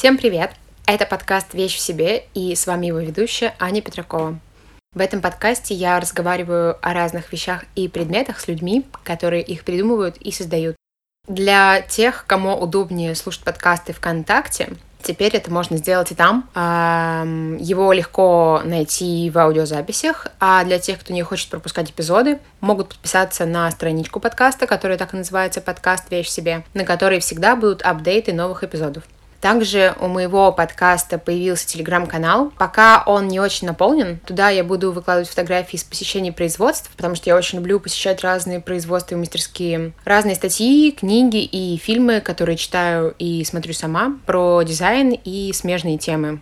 Всем привет! Это подкаст «Вещь в себе» и с вами его ведущая Аня Петракова. В этом подкасте я разговариваю о разных вещах и предметах с людьми, которые их придумывают и создают. Для тех, кому удобнее слушать подкасты ВКонтакте, Теперь это можно сделать и там. Его легко найти в аудиозаписях, а для тех, кто не хочет пропускать эпизоды, могут подписаться на страничку подкаста, которая так и называется «Подкаст Вещь себе», на которой всегда будут апдейты новых эпизодов. Также у моего подкаста появился телеграм-канал. Пока он не очень наполнен, туда я буду выкладывать фотографии из посещений производств, потому что я очень люблю посещать разные производства и мастерские. Разные статьи, книги и фильмы, которые читаю и смотрю сама, про дизайн и смежные темы.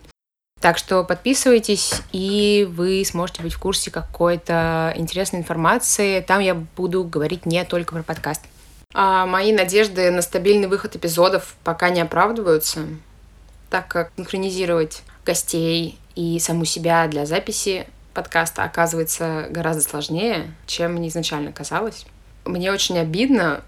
Так что подписывайтесь, и вы сможете быть в курсе какой-то интересной информации. Там я буду говорить не только про подкаст. А мои надежды на стабильный выход эпизодов пока не оправдываются, так как синхронизировать гостей и саму себя для записи подкаста оказывается гораздо сложнее, чем мне изначально казалось. Мне очень обидно,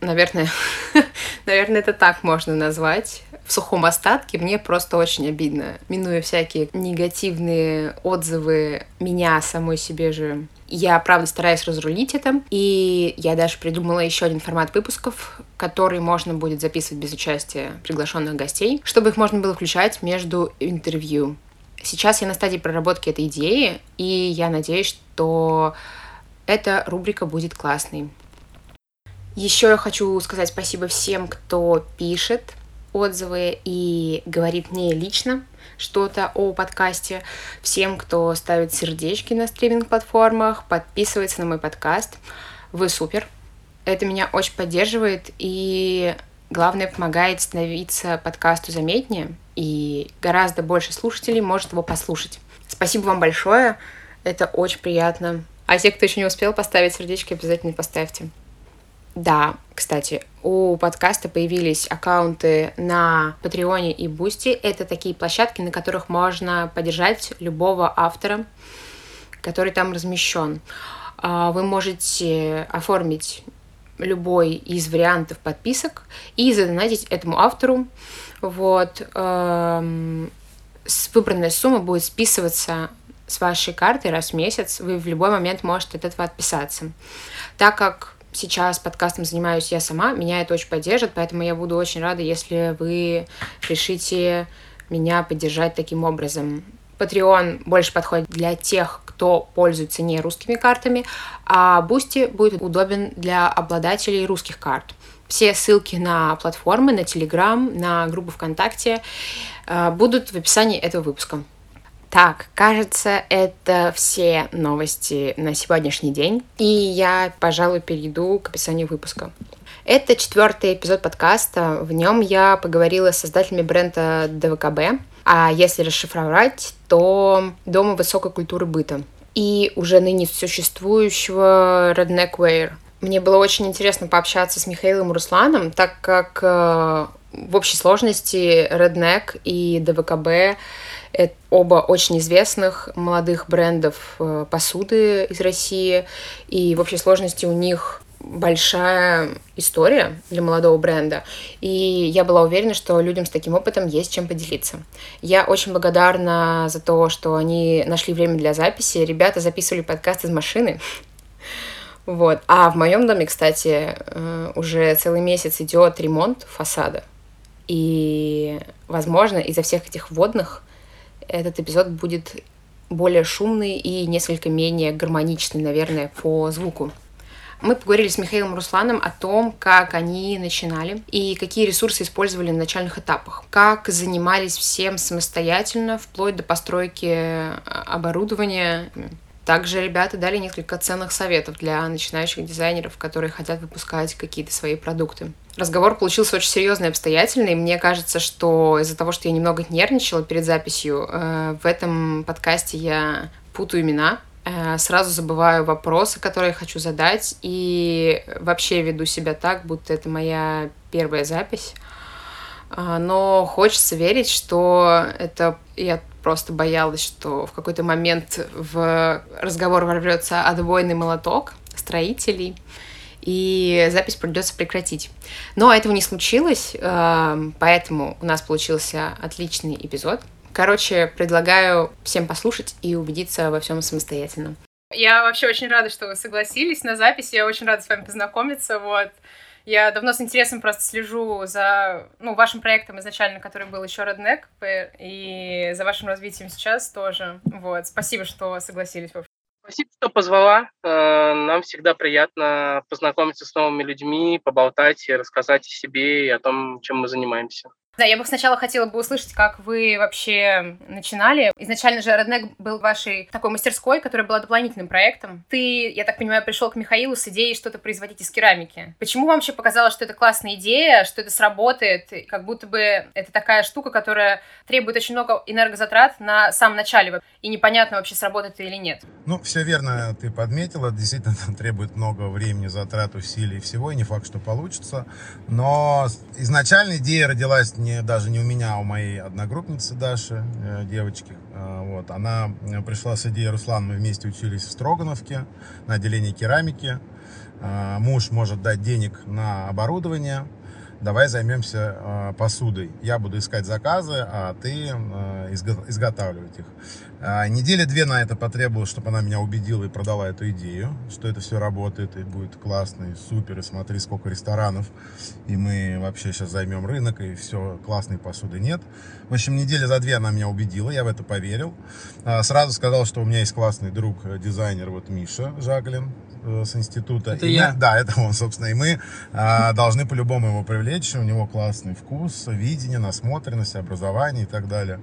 наверное, наверное, это так можно назвать. В сухом остатке мне просто очень обидно, минуя всякие негативные отзывы меня самой себе же я, правда, стараюсь разрулить это, и я даже придумала еще один формат выпусков, который можно будет записывать без участия приглашенных гостей, чтобы их можно было включать между интервью. Сейчас я на стадии проработки этой идеи, и я надеюсь, что эта рубрика будет классной. Еще я хочу сказать спасибо всем, кто пишет отзывы и говорит мне лично что-то о подкасте, всем, кто ставит сердечки на стриминг-платформах, подписывается на мой подкаст. Вы супер. Это меня очень поддерживает и, главное, помогает становиться подкасту заметнее, и гораздо больше слушателей может его послушать. Спасибо вам большое, это очень приятно. А те, кто еще не успел поставить сердечки, обязательно поставьте. Да, кстати, у подкаста появились аккаунты на Patreon е и Boosty. Это такие площадки, на которых можно поддержать любого автора, который там размещен. А, вы можете оформить любой из вариантов подписок и задонатить этому автору. Вот. Эм, выбранная сумма будет списываться с вашей карты раз в месяц. Вы в любой момент можете от этого отписаться. Так как сейчас подкастом занимаюсь я сама, меня это очень поддержит, поэтому я буду очень рада, если вы решите меня поддержать таким образом. Patreon больше подходит для тех, кто пользуется не русскими картами, а Boosty будет удобен для обладателей русских карт. Все ссылки на платформы, на Telegram, на группу ВКонтакте э, будут в описании этого выпуска. Так, кажется, это все новости на сегодняшний день. И я, пожалуй, перейду к описанию выпуска. Это четвертый эпизод подкаста. В нем я поговорила с создателями бренда ДВКБ. А если расшифровать, то Дома высокой культуры быта. И уже ныне существующего Redneck Wear. Мне было очень интересно пообщаться с Михаилом Русланом, так как э, в общей сложности Redneck и ДВКБ это оба очень известных молодых брендов э, посуды из России, и в общей сложности у них большая история для молодого бренда, и я была уверена, что людям с таким опытом есть чем поделиться. Я очень благодарна за то, что они нашли время для записи. Ребята записывали подкаст из машины. Вот. А в моем доме, кстати, э, уже целый месяц идет ремонт фасада. И, возможно, из-за всех этих водных этот эпизод будет более шумный и несколько менее гармоничный, наверное, по звуку. Мы поговорили с Михаилом Русланом о том, как они начинали и какие ресурсы использовали на начальных этапах, как занимались всем самостоятельно, вплоть до постройки э, оборудования, также ребята дали несколько ценных советов для начинающих дизайнеров, которые хотят выпускать какие-то свои продукты. Разговор получился очень серьезный и обстоятельный. Мне кажется, что из-за того, что я немного нервничала перед записью, э, в этом подкасте я путаю имена, э, сразу забываю вопросы, которые хочу задать, и вообще веду себя так, будто это моя первая запись. А, но хочется верить, что это я просто боялась, что в какой-то момент в разговор ворвется отбойный молоток строителей, и запись придется прекратить. Но этого не случилось, эм, поэтому у нас получился отличный эпизод. Короче, предлагаю всем послушать и убедиться во всем самостоятельно. Я вообще очень рада, что вы согласились на запись. Я очень рада с вами познакомиться. Вот. Я давно с интересом просто слежу за ну, вашим проектом изначально, который был еще Redneck, и за вашим развитием сейчас тоже. Вот. Спасибо, что согласились. Спасибо, что позвала. Э, нам всегда приятно познакомиться с новыми людьми, поболтать и рассказать о себе и о том, чем мы занимаемся. Да, я бы сначала хотела бы услышать, как вы вообще начинали. Изначально же Redneck был вашей такой мастерской, которая была дополнительным проектом. Ты, я так понимаю, пришел к Михаилу с идеей что-то производить из керамики. Почему вам вообще показалось, что это классная идея, что это сработает, как будто бы это такая штука, которая требует очень много энергозатрат на самом начале, и непонятно вообще, сработает или нет? Ну, все верно ты подметила. Действительно, требует много времени, затрат, усилий и всего, и не факт, что получится. Но изначально идея родилась не, даже не у меня, а у моей одногруппницы Даши, э, девочки. Э, вот, она э, пришла с идеей, Руслан, мы вместе учились в Строгановке на отделении керамики. Муж может дать денег на оборудование, давай займемся посудой. Я буду искать заказы, а ты изго- изготавливать их. Э, недели две на это потребовалось, чтобы она меня убедила и продала эту идею, что это все работает и будет классно и супер, и смотри, сколько ресторанов, и мы вообще сейчас займем рынок, и все, классной посуды нет. В общем, недели за две она меня убедила, я в это поверил. Э, сразу сказал, что у меня есть классный друг, э, дизайнер, вот Миша Жаглин, Э, с института. Это и я? Мы, да, это он, собственно. И мы а, должны по-любому его привлечь. У него классный вкус, видение, насмотренность, образование и так далее.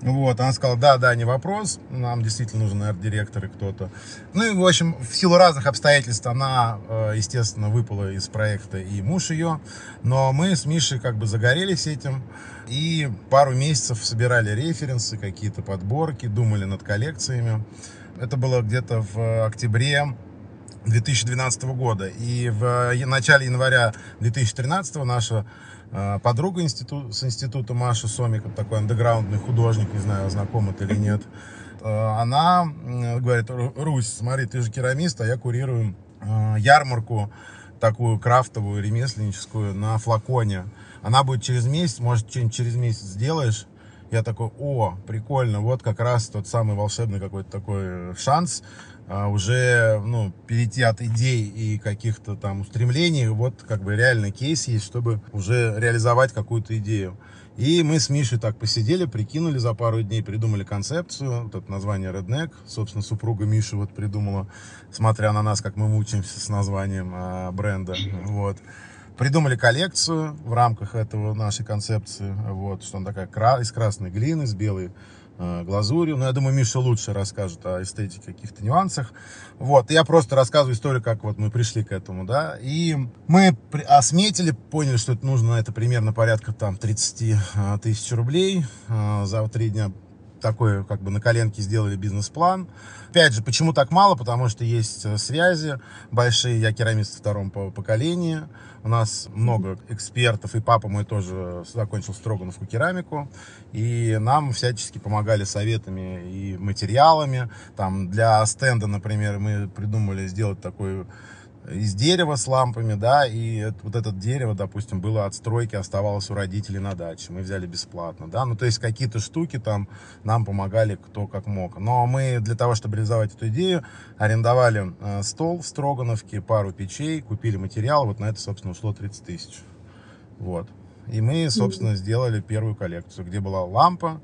Вот, она сказала, да, да, не вопрос, нам действительно нужен арт-директор и кто-то. Ну и, в общем, в силу разных обстоятельств она, э, естественно, выпала из проекта и муж ее, но мы с Мишей как бы загорелись этим и пару месяцев собирали референсы, какие-то подборки, думали над коллекциями. Это было где-то в октябре 2012 года. И в начале января 2013 наша э, подруга институт, с института Маша Сомик, такой андеграундный художник, не знаю, знаком это или нет, э, она говорит, Русь, смотри, ты же керамист, а я курирую э, ярмарку такую крафтовую, ремесленническую на флаконе. Она будет через месяц, может, что-нибудь через месяц сделаешь. Я такой, о, прикольно, вот как раз тот самый волшебный какой-то такой шанс а, уже ну, перейти от идей и каких-то там устремлений, вот как бы реально кейс есть, чтобы уже реализовать какую-то идею. И мы с Мишей так посидели, прикинули за пару дней, придумали концепцию, вот это название Redneck, собственно, супруга Миши вот придумала, смотря на нас, как мы мучаемся с названием а, бренда, вот. Придумали коллекцию в рамках этого нашей концепции, вот, что она такая из красной глины, с белой глазурью. Но я думаю, Миша лучше расскажет о эстетике, каких-то нюансах. Вот, я просто рассказываю историю, как вот мы пришли к этому, да. И мы осметили, поняли, что это нужно, это примерно порядка там 30 э, тысяч рублей э, за три дня такой, как бы на коленке сделали бизнес-план. Опять же, почему так мало? Потому что есть связи большие. Я керамист втором по поколении. У нас много экспертов, и папа мой тоже закончил Строгановку керамику. И нам всячески помогали советами и материалами. Там для стенда, например, мы придумали сделать такой из дерева с лампами, да, и вот это дерево, допустим, было от стройки, оставалось у родителей на даче, мы взяли бесплатно, да, ну, то есть какие-то штуки там нам помогали кто как мог. Но мы для того, чтобы реализовать эту идею, арендовали э, стол в Строгановке, пару печей, купили материал, вот на это, собственно, ушло 30 тысяч, вот. И мы, собственно, сделали первую коллекцию, где была лампа,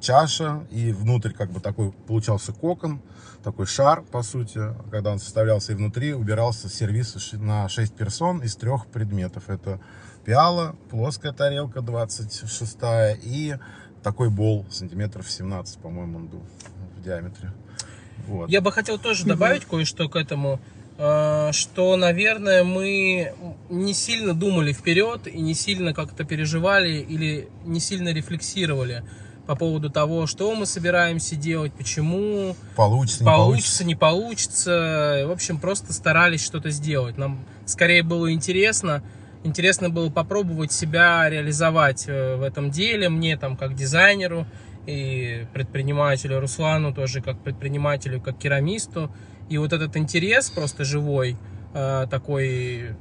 чаша, и внутрь как бы такой получался кокон, такой шар, по сути, когда он составлялся, и внутри убирался сервис на 6 персон из трех предметов. Это пиала, плоская тарелка 26 и такой бол сантиметров 17, по-моему, он был в диаметре. Вот. Я бы хотел тоже добавить кое-что к этому, э, что, наверное, мы не сильно думали вперед и не сильно как-то переживали или не сильно рефлексировали по поводу того, что мы собираемся делать, почему. Получится, не получится. не получится. В общем, просто старались что-то сделать. Нам скорее было интересно. Интересно было попробовать себя реализовать э, в этом деле. Мне там как дизайнеру и предпринимателю Руслану тоже как предпринимателю, как керамисту. И вот этот интерес просто живой, э, такой,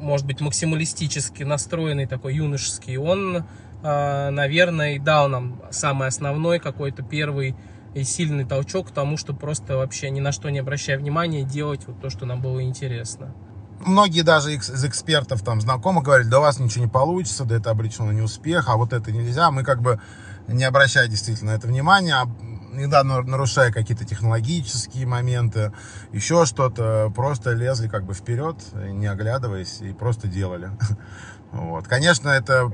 может быть, максималистически настроенный, такой юношеский, он, наверное, и дал нам самый основной какой-то первый и сильный толчок к тому, что просто вообще ни на что не обращая внимания, делать вот то, что нам было интересно. Многие даже из экспертов, там, знакомых говорили, да у вас ничего не получится, да это обречено на неуспех, а вот это нельзя. Мы как бы не обращая действительно на это внимания, а иногда нарушая какие-то технологические моменты, еще что-то, просто лезли как бы вперед, не оглядываясь, и просто делали. Вот. Конечно, это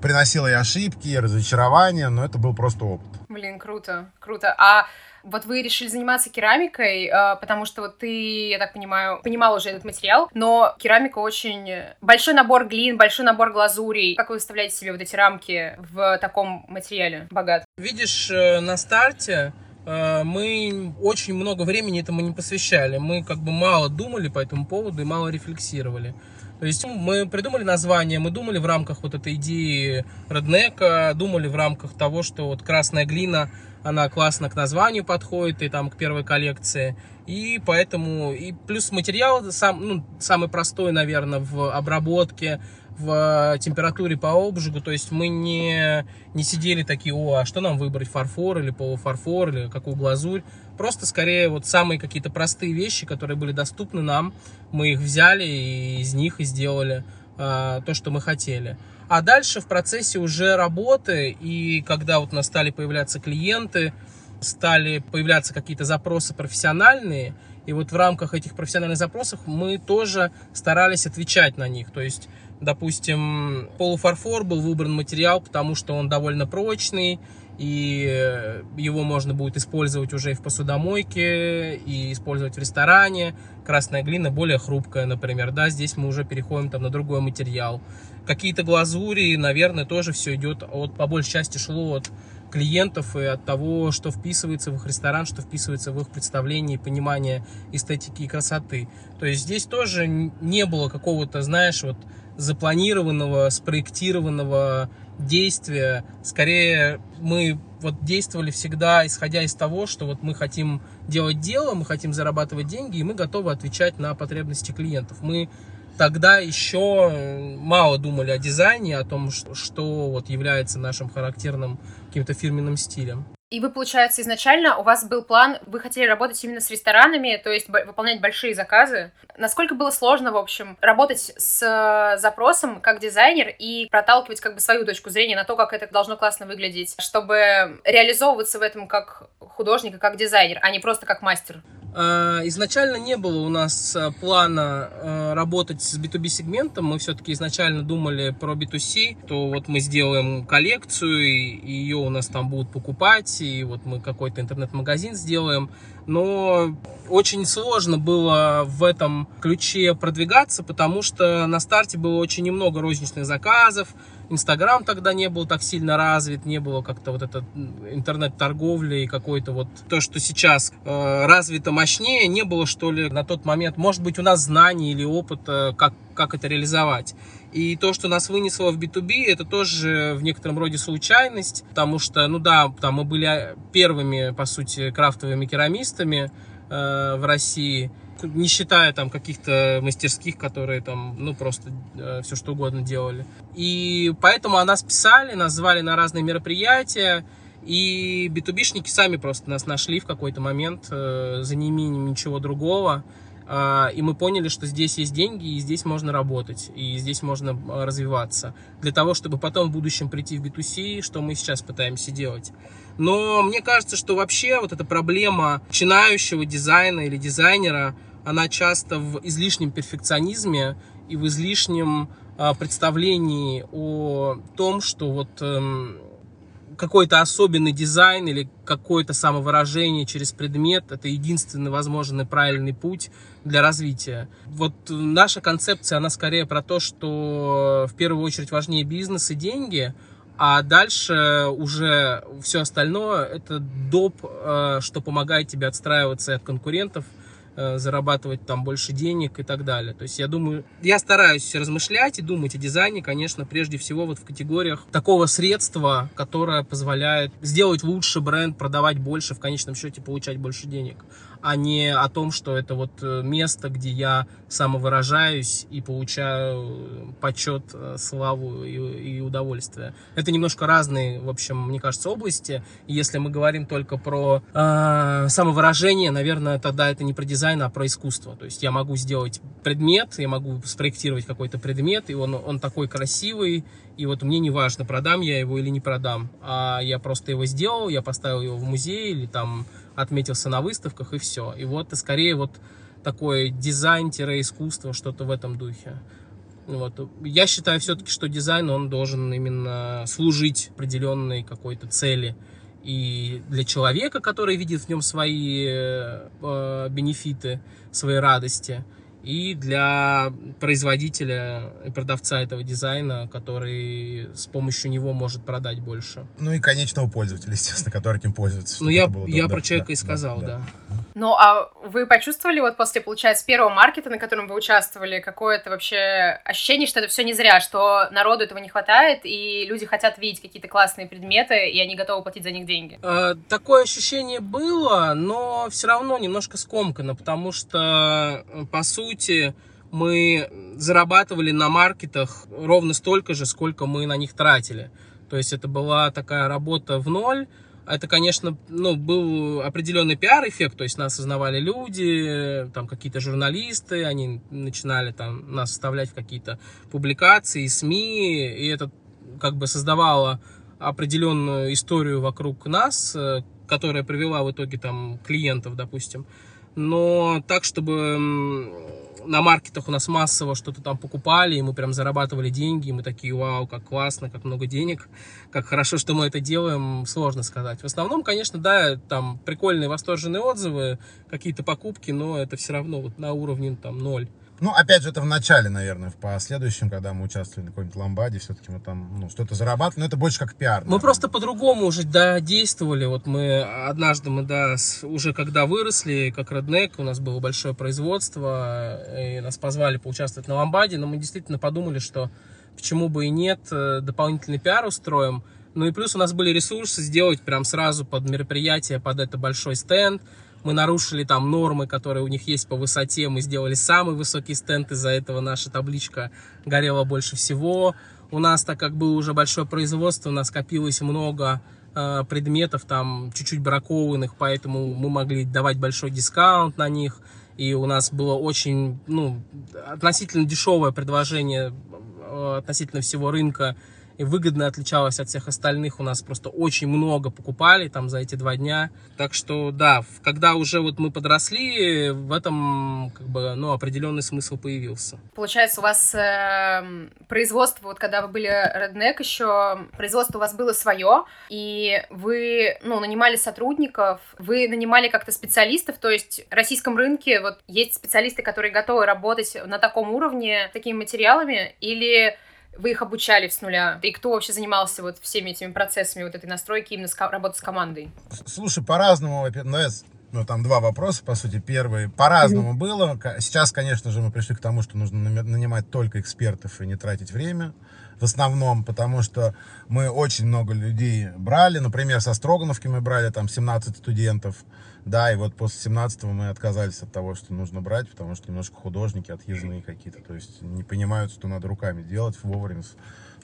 приносило и ошибки, и разочарования, но это был просто опыт. Блин, круто, круто. А вот вы решили заниматься керамикой, а, потому что вот ты, я так понимаю, понимал уже этот материал, но керамика очень... Большой набор глин, большой набор глазурей. Как вы выставляете себе вот эти рамки в таком материале богат? Видишь, э, на старте э, мы очень много времени этому не посвящали. Мы как бы мало думали по этому поводу и мало рефлексировали. То есть мы придумали название, мы думали в рамках вот этой идеи Реднека, думали в рамках того, что вот красная глина, она классно к названию подходит и там к первой коллекции. И поэтому, и плюс материал сам, ну, самый простой, наверное, в обработке, в температуре по обжигу, то есть мы не, не сидели такие, о, а что нам выбрать, фарфор или полуфарфор, или какую глазурь. Просто скорее вот самые какие-то простые вещи, которые были доступны нам, мы их взяли и из них и сделали а, то, что мы хотели. А дальше в процессе уже работы, и когда вот у нас стали появляться клиенты, стали появляться какие-то запросы профессиональные, и вот в рамках этих профессиональных запросов мы тоже старались отвечать на них. То есть Допустим, полуфарфор был выбран материал, потому что он довольно прочный, и его можно будет использовать уже и в посудомойке, и использовать в ресторане. Красная глина более хрупкая, например, да, здесь мы уже переходим там на другой материал. Какие-то глазури, наверное, тоже все идет от, по большей части шло от клиентов и от того, что вписывается в их ресторан, что вписывается в их представление и понимание эстетики и красоты. То есть здесь тоже не было какого-то, знаешь, вот запланированного, спроектированного действия. Скорее, мы вот действовали всегда, исходя из того, что вот мы хотим делать дело, мы хотим зарабатывать деньги, и мы готовы отвечать на потребности клиентов. Мы тогда еще мало думали о дизайне, о том, что вот является нашим характерным каким-то фирменным стилем. И вы, получается, изначально у вас был план, вы хотели работать именно с ресторанами, то есть выполнять большие заказы. Насколько было сложно, в общем, работать с э, запросом как дизайнер и проталкивать как бы свою точку зрения на то, как это должно классно выглядеть, чтобы реализовываться в этом как художник и как дизайнер, а не просто как мастер? Э, изначально не было у нас э, плана э, работать с B2B сегментом. Мы все-таки изначально думали про B2C, то вот мы сделаем коллекцию, и ее у нас там будут покупать, и вот мы какой-то интернет-магазин сделаем. Но очень сложно было в этом ключе продвигаться, потому что на старте было очень немного розничных заказов, Инстаграм тогда не был так сильно развит, не было как-то вот это интернет-торговли и какой-то вот то, что сейчас э, развито мощнее, не было что ли на тот момент, может быть, у нас знаний или опыта, как, как это реализовать. И то, что нас вынесло в B2B, это тоже в некотором роде случайность, потому что, ну да, там мы были первыми, по сути, крафтовыми керамистами э, в России, не считая там каких-то мастерских, которые там, ну, просто э, все что угодно делали. И поэтому о нас писали, нас звали на разные мероприятия, и битубишники сами просто нас нашли в какой-то момент, э, за неимением ничего другого. Э, и мы поняли, что здесь есть деньги, и здесь можно работать, и здесь можно развиваться. Для того, чтобы потом в будущем прийти в B2C, что мы сейчас пытаемся делать. Но мне кажется, что вообще вот эта проблема начинающего дизайна или дизайнера, она часто в излишнем перфекционизме и в излишнем а, представлении о том, что вот эм, какой-то особенный дизайн или какое-то самовыражение через предмет – это единственный возможный правильный путь для развития. Вот наша концепция, она скорее про то, что в первую очередь важнее бизнес и деньги – а дальше уже все остальное это доп, э, что помогает тебе отстраиваться от конкурентов, зарабатывать там больше денег и так далее. То есть я думаю, я стараюсь размышлять и думать о дизайне, конечно, прежде всего вот в категориях такого средства, которое позволяет сделать лучше бренд, продавать больше, в конечном счете получать больше денег. А не о том, что это вот э, место, где я самовыражаюсь и получаю почет, э, славу и, и удовольствие. Это немножко разные, в общем, мне кажется, области. Если мы говорим только про э, самовыражение, наверное, тогда это не про дизайн, а про искусство. То есть я могу сделать предмет, я могу спроектировать какой-то предмет, и он, он такой красивый, и вот мне не важно, продам я его или не продам, а я просто его сделал, я поставил его в музей или там отметился на выставках и все. И вот и скорее вот такой дизайн-искусство, что-то в этом духе. Вот. Я считаю все-таки, что дизайн, он должен именно служить определенной какой-то цели. И для человека, который видит в нем свои э, бенефиты, свои радости, и для производителя и продавца этого дизайна, который с помощью него может продать больше. Ну и конечного пользователя, естественно, который этим пользуется. Ну я, я про человека да, и сказал, да. да. Ну а вы почувствовали вот после, получается, первого маркета, на котором вы участвовали, какое-то вообще ощущение, что это все не зря, что народу этого не хватает, и люди хотят видеть какие-то классные предметы, и они готовы платить за них деньги? Э, такое ощущение было, но все равно немножко скомкано, потому что, по сути, сути, мы зарабатывали на маркетах ровно столько же, сколько мы на них тратили. То есть это была такая работа в ноль. Это, конечно, ну, был определенный пиар-эффект, то есть нас осознавали люди, там какие-то журналисты, они начинали там нас вставлять в какие-то публикации, СМИ, и это как бы создавало определенную историю вокруг нас, э, которая привела в итоге там клиентов, допустим. Но так, чтобы на маркетах у нас массово что-то там покупали, и мы прям зарабатывали деньги, и мы такие, вау, как классно, как много денег, как хорошо, что мы это делаем, сложно сказать. В основном, конечно, да, там прикольные восторженные отзывы, какие-то покупки, но это все равно вот на уровне там ноль. Ну, опять же, это в начале, наверное, в последующем, когда мы участвовали на какой-нибудь ламбаде, все-таки мы там, ну, что-то зарабатывали, но это больше как пиар. Наверное. Мы просто по-другому уже, да, действовали. Вот мы однажды, мы, да, уже когда выросли, как Redneck, у нас было большое производство, и нас позвали поучаствовать на ламбаде, но мы действительно подумали, что почему бы и нет, э, дополнительный пиар устроим. Ну и плюс у нас были ресурсы сделать прям сразу под мероприятие, под это большой стенд, мы нарушили там нормы, которые у них есть по высоте, мы сделали самый высокий стенд, из-за этого наша табличка горела больше всего. У нас, так как было уже большое производство, у нас копилось много э, предметов там чуть-чуть бракованных, поэтому мы могли давать большой дискаунт на них. И у нас было очень, ну, относительно дешевое предложение э, относительно всего рынка и выгодно отличалась от всех остальных. У нас просто очень много покупали там за эти два дня. Так что да, когда уже вот мы подросли, в этом как бы ну определенный смысл появился. Получается, у вас э, производство, вот когда вы были Redneck еще, производство у вас было свое, и вы ну нанимали сотрудников, вы нанимали как-то специалистов, то есть в российском рынке вот есть специалисты, которые готовы работать на таком уровне, такими материалами, или вы их обучали с нуля? И кто вообще занимался вот всеми этими процессами вот этой настройки, именно с, работы с командой? Слушай, по-разному, ну, ну, там два вопроса, по сути. Первый, по-разному mm-hmm. было. Сейчас, конечно же, мы пришли к тому, что нужно нанимать только экспертов и не тратить время в основном, потому что мы очень много людей брали. Например, со Строгановки мы брали там 17 студентов. Да, и вот после 17 мы отказались от того, что нужно брать, потому что немножко художники отъездные какие-то. То есть не понимают, что надо руками делать вовремя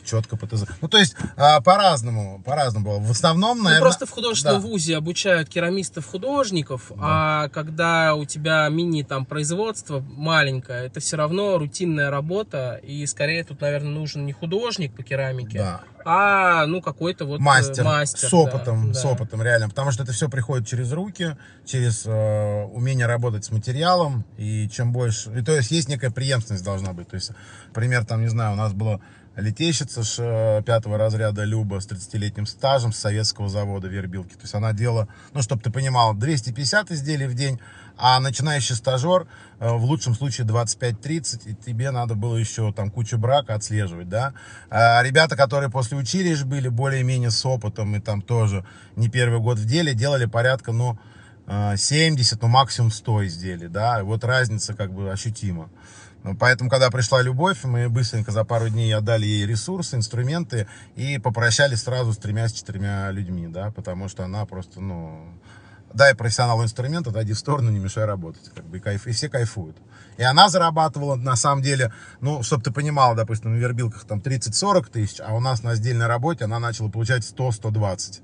четко ПТЗ. Ну, то есть, а, по-разному, по-разному было. В основном, наверное... Ну, просто в художественном да. вузе обучают керамистов-художников, да. а когда у тебя мини там производство маленькое, это все равно рутинная работа, и скорее тут, наверное, нужен не художник по керамике, да. а, ну, какой-то вот мастер, э, мастер с опытом, да, с опытом, реально, потому что это все приходит через руки, через э, умение работать с материалом, и чем больше, и то есть есть некая преемственность должна быть, то есть, пример, там, не знаю, у нас было летейщица э, пятого разряда Люба с 30-летним стажем с советского завода Вербилки. То есть она делала, ну, чтобы ты понимал, 250 изделий в день, а начинающий стажер э, в лучшем случае 25-30, и тебе надо было еще там кучу брака отслеживать, да. А ребята, которые после училищ были более-менее с опытом и там тоже не первый год в деле, делали порядка, ну, 70, э, ну, максимум 100 изделий, да. И вот разница как бы ощутима. Ну, поэтому, когда пришла любовь, мы быстренько за пару дней отдали ей ресурсы, инструменты и попрощались сразу с тремя-четырьмя людьми, да, потому что она просто, ну, дай профессионалу инструмент, отойди в сторону, не мешай работать. Как бы, и, кайф, и все кайфуют. И она зарабатывала, на самом деле, ну, чтобы ты понимала, допустим, на вербилках там 30-40 тысяч, а у нас на сдельной работе она начала получать 100-120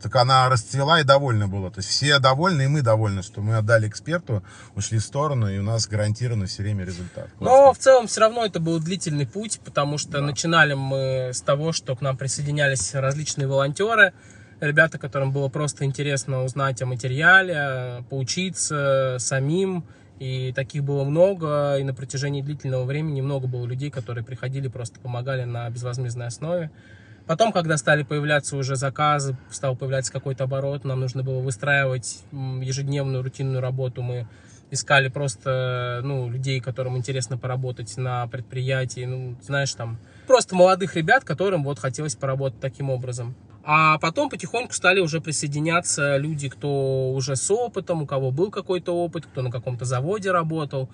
так она расцвела и довольна была. То есть все довольны, и мы довольны, что мы отдали эксперту, ушли в сторону, и у нас гарантированно все время результат. Классно. Но в целом все равно это был длительный путь, потому что да. начинали мы с того, что к нам присоединялись различные волонтеры, ребята, которым было просто интересно узнать о материале, поучиться самим. И таких было много, и на протяжении длительного времени много было людей, которые приходили, просто помогали на безвозмездной основе. Потом, когда стали появляться уже заказы, стал появляться какой-то оборот, нам нужно было выстраивать ежедневную рутинную работу. Мы искали просто ну, людей, которым интересно поработать на предприятии, ну, знаешь, там, просто молодых ребят, которым вот хотелось поработать таким образом. А потом потихоньку стали уже присоединяться люди, кто уже с опытом, у кого был какой-то опыт, кто на каком-то заводе работал.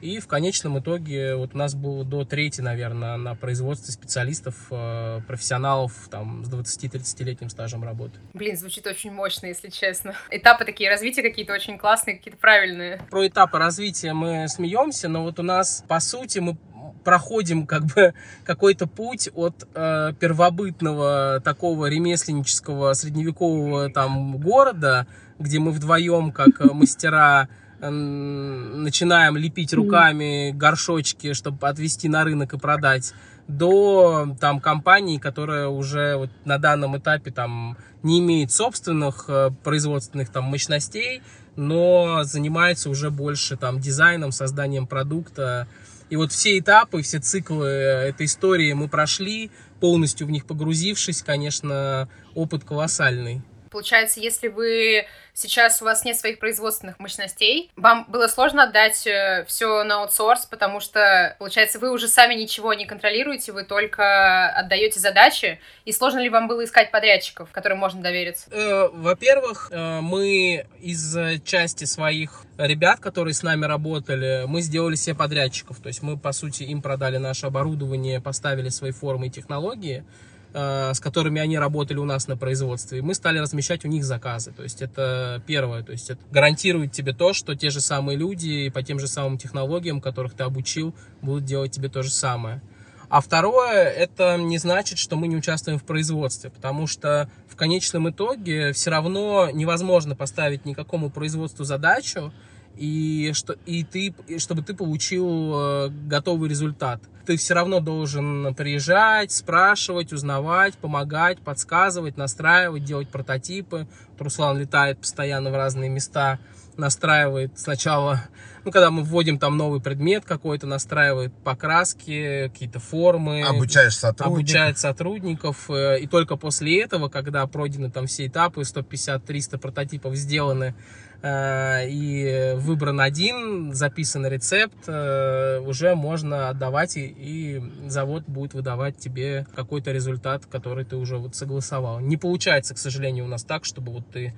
И в конечном итоге вот у нас было до трети, наверное, на производстве специалистов, э, профессионалов там с 20-30-летним стажем работы. Блин, звучит очень мощно, если честно. Этапы такие развития какие-то очень классные, какие-то правильные. Про этапы развития мы смеемся, но вот у нас, по сути, мы проходим как бы какой-то путь от э, первобытного такого ремесленнического средневекового там города, где мы вдвоем как мастера начинаем лепить руками горшочки, чтобы отвезти на рынок и продать, до там компании, которая уже вот на данном этапе там не имеет собственных э, производственных там мощностей, но занимается уже больше там дизайном, созданием продукта. И вот все этапы, все циклы этой истории мы прошли, полностью в них погрузившись, конечно, опыт колоссальный. Получается, если вы сейчас у вас нет своих производственных мощностей, вам было сложно отдать э, все на аутсорс, потому что, получается, вы уже сами ничего не контролируете, вы только отдаете задачи, и сложно ли вам было искать подрядчиков, которым можно довериться? Э, во-первых, э, мы из части своих ребят, которые с нами работали, мы сделали себе подрядчиков, то есть мы, по сути, им продали наше оборудование, поставили свои формы и технологии, с которыми они работали у нас на производстве, мы стали размещать у них заказы. То есть это первое, то есть это гарантирует тебе то, что те же самые люди по тем же самым технологиям, которых ты обучил, будут делать тебе то же самое. А второе, это не значит, что мы не участвуем в производстве, потому что в конечном итоге все равно невозможно поставить никакому производству задачу, и, что, и ты, и чтобы ты получил э, готовый результат. Ты все равно должен приезжать, спрашивать, узнавать, помогать, подсказывать, настраивать, делать прототипы. Руслан летает постоянно в разные места, настраивает сначала, ну, когда мы вводим там новый предмет какой-то, настраивает покраски, какие-то формы. Обучаешь сотрудников. Обучает сотрудников. Э, и только после этого, когда пройдены там все этапы, 150-300 прототипов сделаны, и выбран один, записан рецепт, э, уже можно отдавать, и, и завод будет выдавать тебе какой-то результат, который ты уже вот согласовал. Не получается, к сожалению, у нас так, чтобы вот ты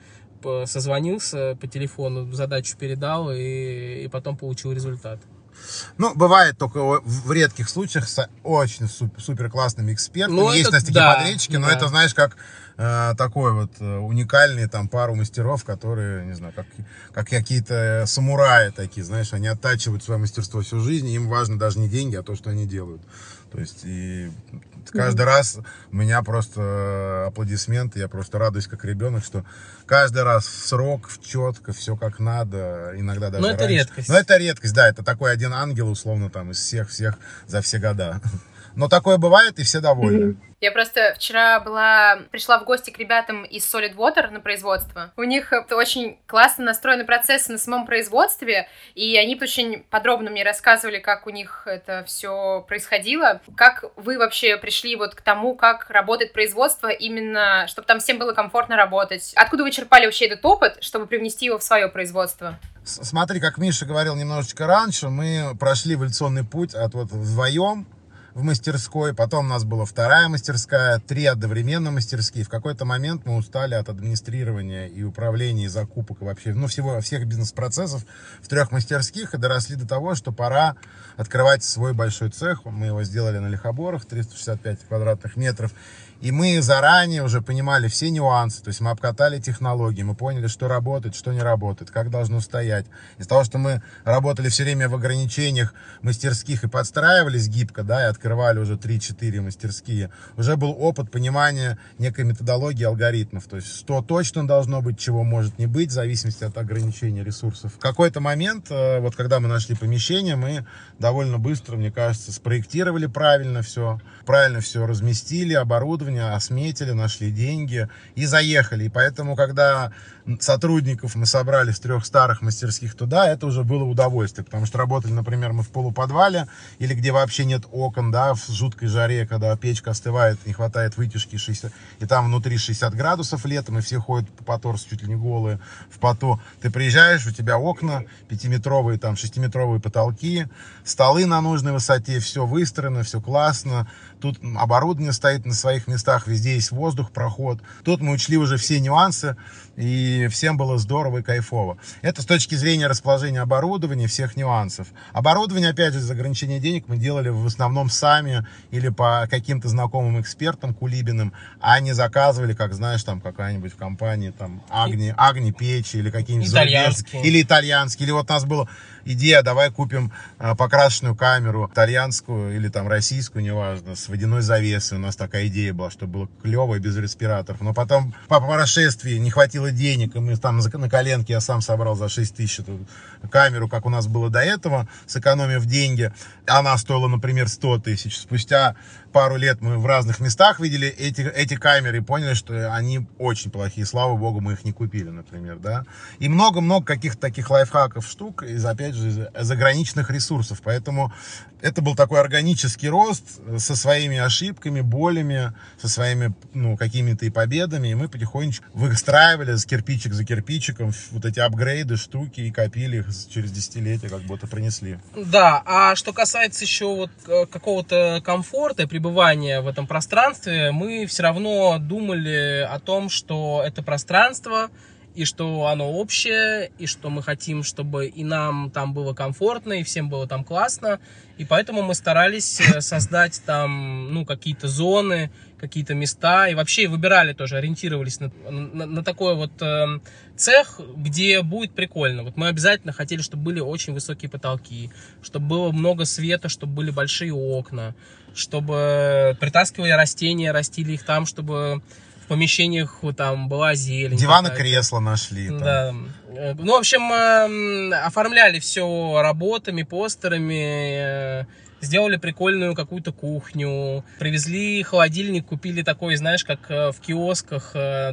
созвонился по телефону, задачу передал и, и потом получил результат. Ну, бывает только в редких случаях с очень супер классными экспертами. Ну, Есть это, у нас такие да, подрядчики, но да. это, знаешь, как э, такой вот э, уникальный там пару мастеров, которые, не знаю, как, как какие-то самураи такие, знаешь, они оттачивают свое мастерство всю жизнь, им важно даже не деньги, а то, что они делают. То есть, и каждый mm-hmm. раз у меня просто аплодисменты, я просто радуюсь как ребенок, что каждый раз в срок, в четко, все как надо, иногда даже Но это раньше. редкость. Но это редкость, да, это такой один ангел, условно, там, из всех-всех за все года. Но такое бывает, и все довольны. Mm-hmm. Я просто вчера была, пришла в гости к ребятам из Solid Water на производство. У них очень классно настроены процессы на самом производстве, и они очень подробно мне рассказывали, как у них это все происходило. Как вы вообще пришли вот к тому, как работает производство, именно чтобы там всем было комфортно работать? Откуда вы черпали вообще этот опыт, чтобы привнести его в свое производство? Смотри, как Миша говорил немножечко раньше, мы прошли эволюционный путь от вот вдвоем в мастерской, потом у нас была вторая мастерская, три одновременно мастерские. В какой-то момент мы устали от администрирования и управления, и закупок, и вообще, ну, всего, всех бизнес-процессов в трех мастерских и доросли до того, что пора открывать свой большой цех. Мы его сделали на Лихоборах, 365 квадратных метров. И мы заранее уже понимали все нюансы, то есть мы обкатали технологии, мы поняли, что работает, что не работает, как должно стоять. Из-за того, что мы работали все время в ограничениях мастерских и подстраивались гибко, да, и открывали уже 3-4 мастерские, уже был опыт понимания некой методологии алгоритмов, то есть что точно должно быть, чего может не быть, в зависимости от ограничения ресурсов. В какой-то момент, э, вот когда мы нашли помещение, мы довольно быстро, мне кажется, спроектировали правильно все, правильно все разместили, оборудование, осметили, нашли деньги и заехали. И поэтому, когда сотрудников мы собрали с трех старых мастерских туда, это уже было удовольствие, потому что работали, например, мы в полуподвале или где вообще нет окон, да, в жуткой жаре, когда печка остывает, не хватает вытяжки 60, и там внутри 60 градусов летом, и все ходят по торсу чуть ли не голые в поту. Ты приезжаешь, у тебя окна пятиметровые, там, шестиметровые потолки, столы на нужной высоте, все выстроено, все классно, тут оборудование стоит на своих местах, везде есть воздух, проход. Тут мы учли уже все нюансы, и всем было здорово и кайфово. Это с точки зрения расположения оборудования, всех нюансов. Оборудование, опять же, из ограничения денег мы делали в основном сами или по каким-то знакомым экспертам кулибиным, а не заказывали, как знаешь, там какая-нибудь в компании, там, Агни, Агни печи или какие-нибудь итальянские. Или итальянские. Или вот у нас было идея, давай купим а, покрашенную камеру, итальянскую или там российскую, неважно, с водяной завесой. У нас такая идея была, чтобы было клево и без респираторов. Но потом по прошествии не хватило денег, и мы там на коленке я сам собрал за 6 тысяч эту камеру, как у нас было до этого, сэкономив деньги. Она стоила, например, 100 тысяч. Спустя пару лет мы в разных местах видели эти, эти камеры и поняли, что они очень плохие. Слава богу, мы их не купили, например, да. И много-много каких-то таких лайфхаков, штук, из, опять же, заграничных ресурсов. Поэтому это был такой органический рост со своими ошибками, болями, со своими, ну, какими-то и победами. И мы потихонечку выстраивали с кирпичик за кирпичиком вот эти апгрейды, штуки и копили их через десятилетия, как будто принесли. Да, а что касается еще вот э, какого-то комфорта, пребывания в этом пространстве, мы все равно думали о том, что это пространство, и что оно общее, и что мы хотим, чтобы и нам там было комфортно, и всем было там классно. И поэтому мы старались э, создать там, ну, какие-то зоны, какие-то места. И вообще выбирали тоже, ориентировались на, на, на такой вот э, цех, где будет прикольно. Вот мы обязательно хотели, чтобы были очень высокие потолки, чтобы было много света, чтобы были большие окна, чтобы притаскивали растения, растили их там, чтобы помещениях там была зелень. Диван и кресла нашли. Там. Да. Ну, в общем, оформляли все работами, постерами, э, сделали прикольную какую-то кухню, привезли холодильник, купили такой, знаешь, как э, в киосках э,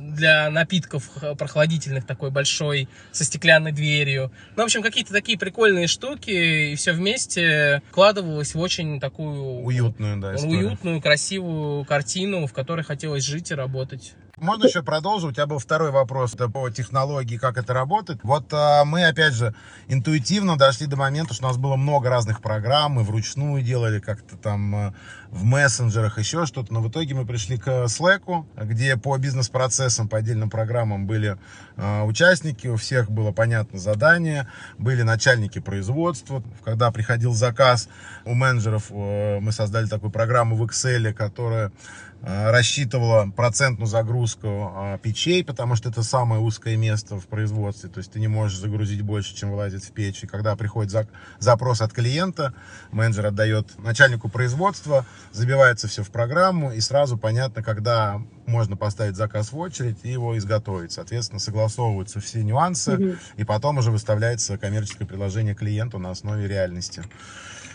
для напитков прохладительных, такой большой, со стеклянной дверью. Ну, в общем, какие-то такие прикольные штуки, и все вместе вкладывалось в очень такую... Уютную, да, историю. Уютную, красивую картину, в которой хотелось жить и работать. Можно еще продолжить? У тебя был второй вопрос это по технологии, как это работает. Вот а, мы, опять же, интуитивно дошли до момента, что у нас было много разных программ, мы вручную делали как-то там а, в мессенджерах, еще что-то. Но в итоге мы пришли к Slack, где по бизнес-процессам, по отдельным программам были а, участники, у всех было понятно задание, были начальники производства. Когда приходил заказ у менеджеров, мы создали такую программу в Excel, которая Э, рассчитывала процентную загрузку э, печей, потому что это самое узкое место в производстве, то есть ты не можешь загрузить больше, чем вылазит в печь. И когда приходит запрос от клиента, менеджер отдает начальнику производства, забивается все в программу, и сразу понятно, когда можно поставить заказ в очередь и его изготовить. Соответственно, согласовываются все нюансы, mm-hmm. и потом уже выставляется коммерческое предложение клиенту на основе реальности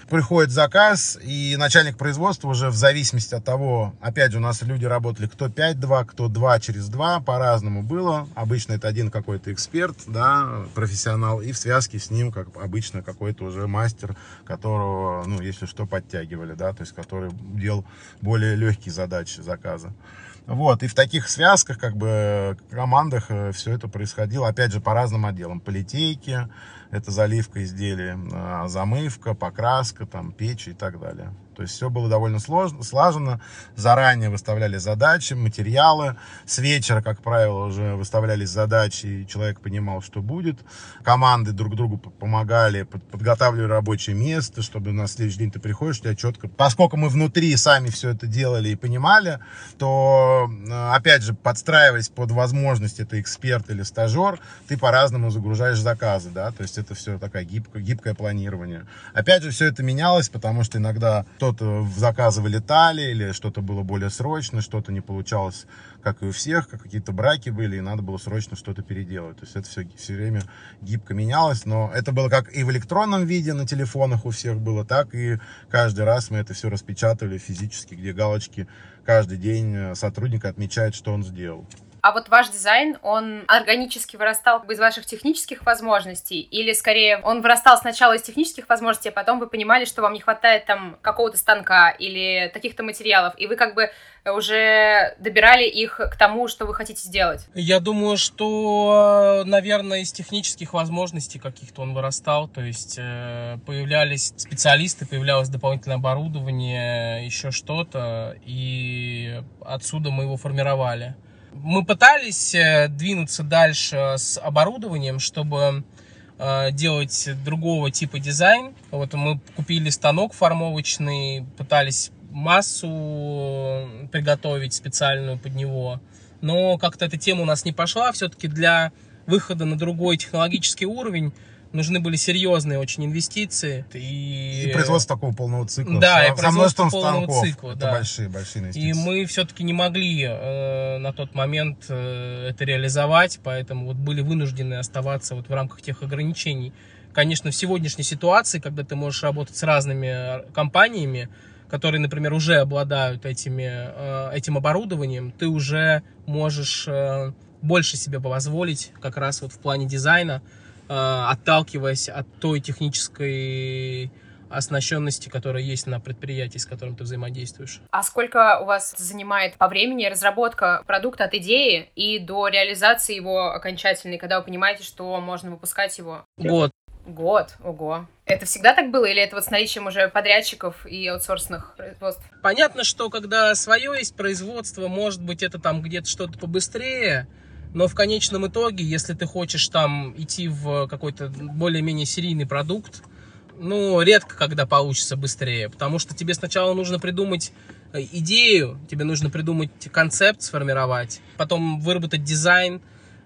приходит заказ, и начальник производства уже в зависимости от того, опять у нас люди работали кто 5-2, кто 2 через 2, по-разному было. Обычно это один какой-то эксперт, да, профессионал, и в связке с ним, как обычно, какой-то уже мастер, которого, ну, если что, подтягивали, да, то есть который делал более легкие задачи заказа. Вот, и в таких связках, как бы, командах э, все это происходило, опять же, по разным отделам. По литейке, это заливка изделия, а, замывка, покраска, там, печь и так далее. То есть все было довольно сложно, слаженно. Заранее выставляли задачи, материалы. С вечера, как правило, уже выставлялись задачи, и человек понимал, что будет. Команды друг другу помогали, подготавливали рабочее место, чтобы на следующий день ты приходишь, тебя четко... Поскольку мы внутри сами все это делали и понимали, то, опять же, подстраиваясь под возможности, это эксперт или стажер, ты по-разному загружаешь заказы, да, то есть это все такая гибкое, гибкое планирование. Опять же, все это менялось, потому что иногда кто-то в заказы вылетали, или что-то было более срочно, что-то не получалось, как и у всех, как какие-то браки были, и надо было срочно что-то переделать. То есть это все, все время гибко менялось, но это было как и в электронном виде на телефонах у всех было, так и каждый раз мы это все распечатывали физически, где галочки каждый день э, сотрудник отмечает, что он сделал. А вот ваш дизайн, он органически вырастал из ваших технических возможностей? Или скорее он вырастал сначала из технических возможностей, а потом вы понимали, что вам не хватает там какого-то станка или таких-то материалов, и вы как бы уже добирали их к тому, что вы хотите сделать? Я думаю, что, наверное, из технических возможностей каких-то он вырастал. То есть э, появлялись специалисты, появлялось дополнительное оборудование, еще что-то, и отсюда мы его формировали. Мы пытались э, двинуться дальше с оборудованием, чтобы э, делать другого типа дизайн. Вот мы купили станок формовочный, пытались массу приготовить специальную под него. Но как-то эта тема у нас не пошла. Все-таки для выхода на другой технологический уровень нужны были серьезные очень инвестиции. И, и производство такого полного цикла. Да, и производство полного цикла. Это да. большие, большие инвестиции. И мы все-таки не могли э, на тот момент э, это реализовать, поэтому вот были вынуждены оставаться вот в рамках тех ограничений. Конечно, в сегодняшней ситуации, когда ты можешь работать с разными э, компаниями, которые, например, уже обладают этими, э, этим оборудованием, ты уже можешь э, больше себе позволить как раз вот в плане дизайна, отталкиваясь от той технической оснащенности, которая есть на предприятии, с которым ты взаимодействуешь. А сколько у вас занимает по времени разработка продукта от идеи и до реализации его окончательной, когда вы понимаете, что можно выпускать его? Год. Год, ого. Это всегда так было или это вот с наличием уже подрядчиков и аутсорсных производств? Понятно, что когда свое есть производство, может быть, это там где-то что-то побыстрее, но в конечном итоге, если ты хочешь там идти в какой-то более-менее серийный продукт, ну, редко когда получится быстрее, потому что тебе сначала нужно придумать э, идею, тебе нужно придумать концепт, сформировать, потом выработать дизайн,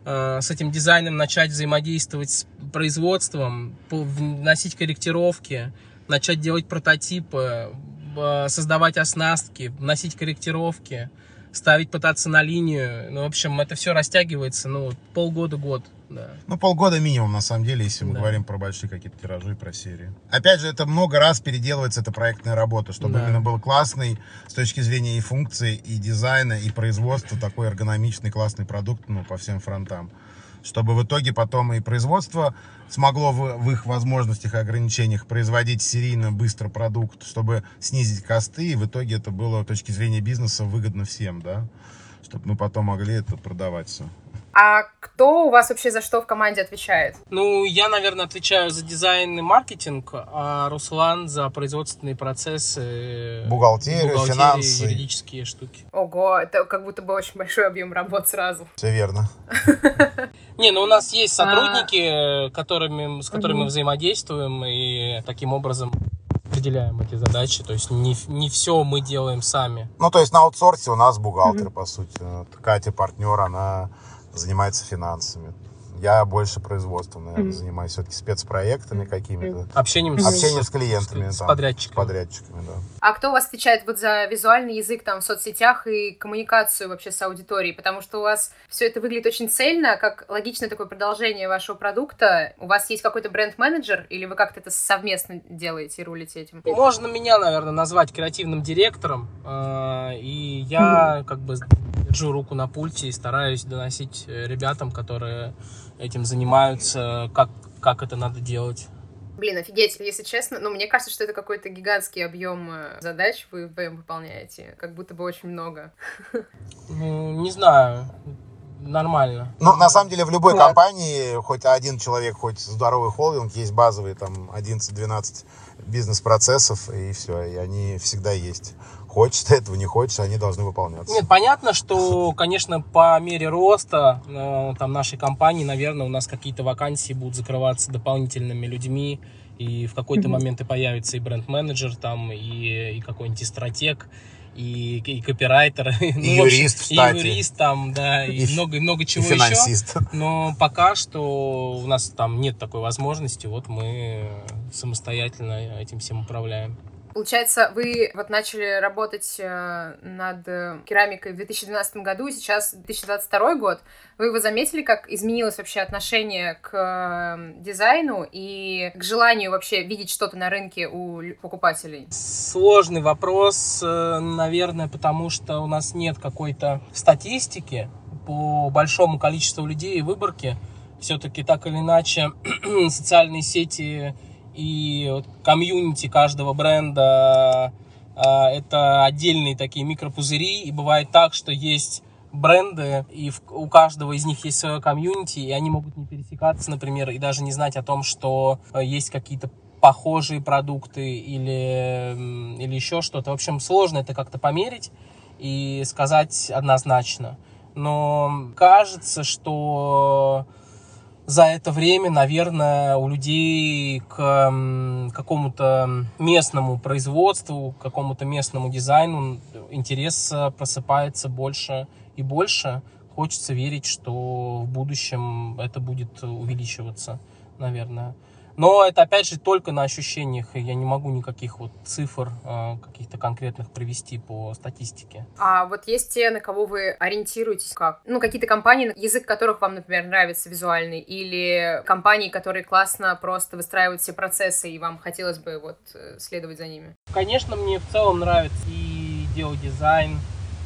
э, с этим дизайном начать взаимодействовать с производством, вносить корректировки, начать делать прототипы, э, создавать оснастки, вносить корректировки – ставить пытаться на линию. Ну, в общем, это все растягивается, ну, полгода-год. Да. Ну, полгода минимум, на самом деле, если мы да. говорим про большие какие-то тиражи и про серии. Опять же, это много раз переделывается, эта проектная работа, чтобы да. именно был классный с точки зрения и функции, и дизайна, и производства, такой эргономичный, классный продукт, ну, по всем фронтам чтобы в итоге потом и производство смогло в, в их возможностях и ограничениях производить серийно быстро продукт, чтобы снизить косты, и в итоге это было с точки зрения бизнеса выгодно всем, да, чтобы мы потом могли это продавать все. А кто у вас вообще за что в команде отвечает? Ну, я, наверное, отвечаю за дизайн и маркетинг, а Руслан за производственные процессы, бухгалтерию, бухгалтерию финансы, юридические штуки. Ого, это как будто бы очень большой объем работ сразу. Все верно. Не, ну у нас есть сотрудники, которыми, с которыми мы взаимодействуем, и таким образом определяем эти задачи. То есть не, не все мы делаем сами. Ну, то есть на аутсорсе у нас бухгалтер, по сути. Катя, партнер, она занимается финансами. Я больше производством, наверное, mm-hmm. занимаюсь все-таки спецпроектами какими-то. Mm-hmm. Общением, с, Общением с клиентами. С, там, подрядчиками. С подрядчиками, да. А кто у вас отвечает вот за визуальный язык там в соцсетях и коммуникацию вообще с аудиторией? Потому что у вас все это выглядит очень цельно, как логичное такое продолжение вашего продукта. У вас есть какой-то бренд-менеджер или вы как-то это совместно делаете и рулите этим? Можно меня, наверное, назвать креативным директором. А, и я mm-hmm. как бы держу руку на пульте и стараюсь доносить э, ребятам, которые этим занимаются, как, как это надо делать. Блин, офигеть, если честно, ну, мне кажется, что это какой-то гигантский объем э, задач вы вдвоем выполняете, как будто бы очень много. Ну, не знаю. Нормально. Ну, на самом деле, в любой компании, хоть один человек, хоть здоровый холдинг, есть базовые там 11-12 бизнес-процессов, и все, и они всегда есть. Хочешь ты этого, не хочешь, они должны выполняться. Нет, понятно, что, конечно, по мере роста э, там, нашей компании, наверное, у нас какие-то вакансии будут закрываться дополнительными людьми, и в какой-то mm-hmm. момент и появится и бренд-менеджер там, и, и какой-нибудь стратег, и, и копирайтер, и ну, юрист, общем, кстати. и юрист там, да, и, и много, много чего и финансист. еще. Но пока что у нас там нет такой возможности, вот мы самостоятельно этим всем управляем. Получается, вы вот начали работать э, над э, керамикой в 2012 году, сейчас 2022 год. Вы его заметили, как изменилось вообще отношение к э, дизайну и к желанию вообще видеть что-то на рынке у покупателей? Сложный вопрос, наверное, потому что у нас нет какой-то статистики по большому количеству людей и выборки. Все-таки так или иначе социальные сети и вот комьюнити каждого бренда а, это отдельные такие микропузыри, и бывает так, что есть бренды, и у каждого из них есть свое комьюнити, и они могут не пересекаться, например, и даже не знать о том, что э, есть какие-то похожие продукты или, или еще что-то. В общем, сложно это как-то померить и сказать однозначно. Но кажется, что за это время, наверное, у людей к какому-то местному производству, к какому-то местному дизайну интерес просыпается больше и больше. Хочется верить, что в будущем это будет увеличиваться, наверное. Но это, опять же, только на ощущениях. Я не могу никаких вот цифр э, каких-то конкретных привести по статистике. А вот есть те, на кого вы ориентируетесь как? Ну, какие-то компании, язык которых вам, например, нравится визуальный, или компании, которые классно просто выстраивают все процессы, и вам хотелось бы вот э, следовать за ними? Конечно, мне в целом нравится и дело дизайн,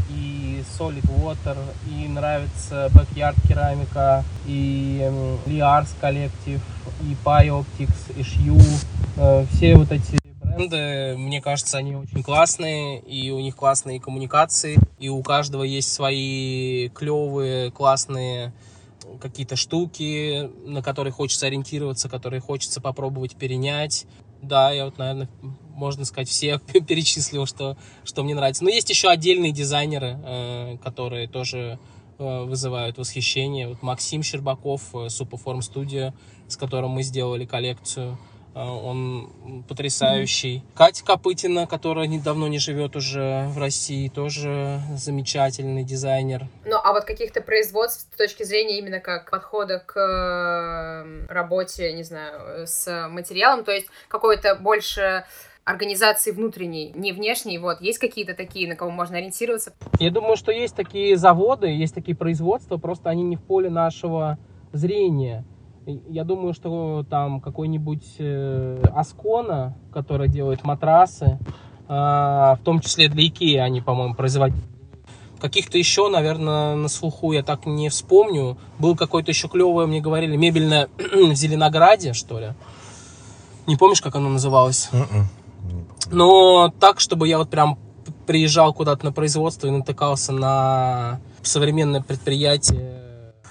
и Solid Water, и нравится Backyard керамика, и Liars коллектив, и PyOptics, и Shue. Э, все вот эти бренды, мне кажется, они очень классные, и у них классные коммуникации, и у каждого есть свои клевые, классные какие-то штуки, на которые хочется ориентироваться, которые хочется попробовать перенять. Да, я вот, наверное, можно сказать, все перечислил, что, что мне нравится. Но есть еще отдельные дизайнеры, э, которые тоже э, вызывают восхищение. Вот Максим Щербаков, э, Superform Studio, с которым мы сделали коллекцию. Он потрясающий. Mm-hmm. Катя Копытина, которая недавно не живет уже в России, тоже замечательный дизайнер. Ну, а вот каких-то производств с точки зрения именно как подхода к работе, не знаю, с материалом, то есть какой-то больше организации внутренней, не внешней, вот, есть какие-то такие, на кого можно ориентироваться? Я думаю, что есть такие заводы, есть такие производства, просто они не в поле нашего зрения. Я думаю, что там какой-нибудь э, Аскона, который делает матрасы, э, в том числе для Икеи они, по-моему, производят. Каких-то еще, наверное, на слуху я так не вспомню. Был какой-то еще клевый, мне говорили, мебельная в Зеленограде, что ли. Не помнишь, как оно называлось? М-м. Но так, чтобы я вот прям приезжал куда-то на производство и натыкался на современное предприятие,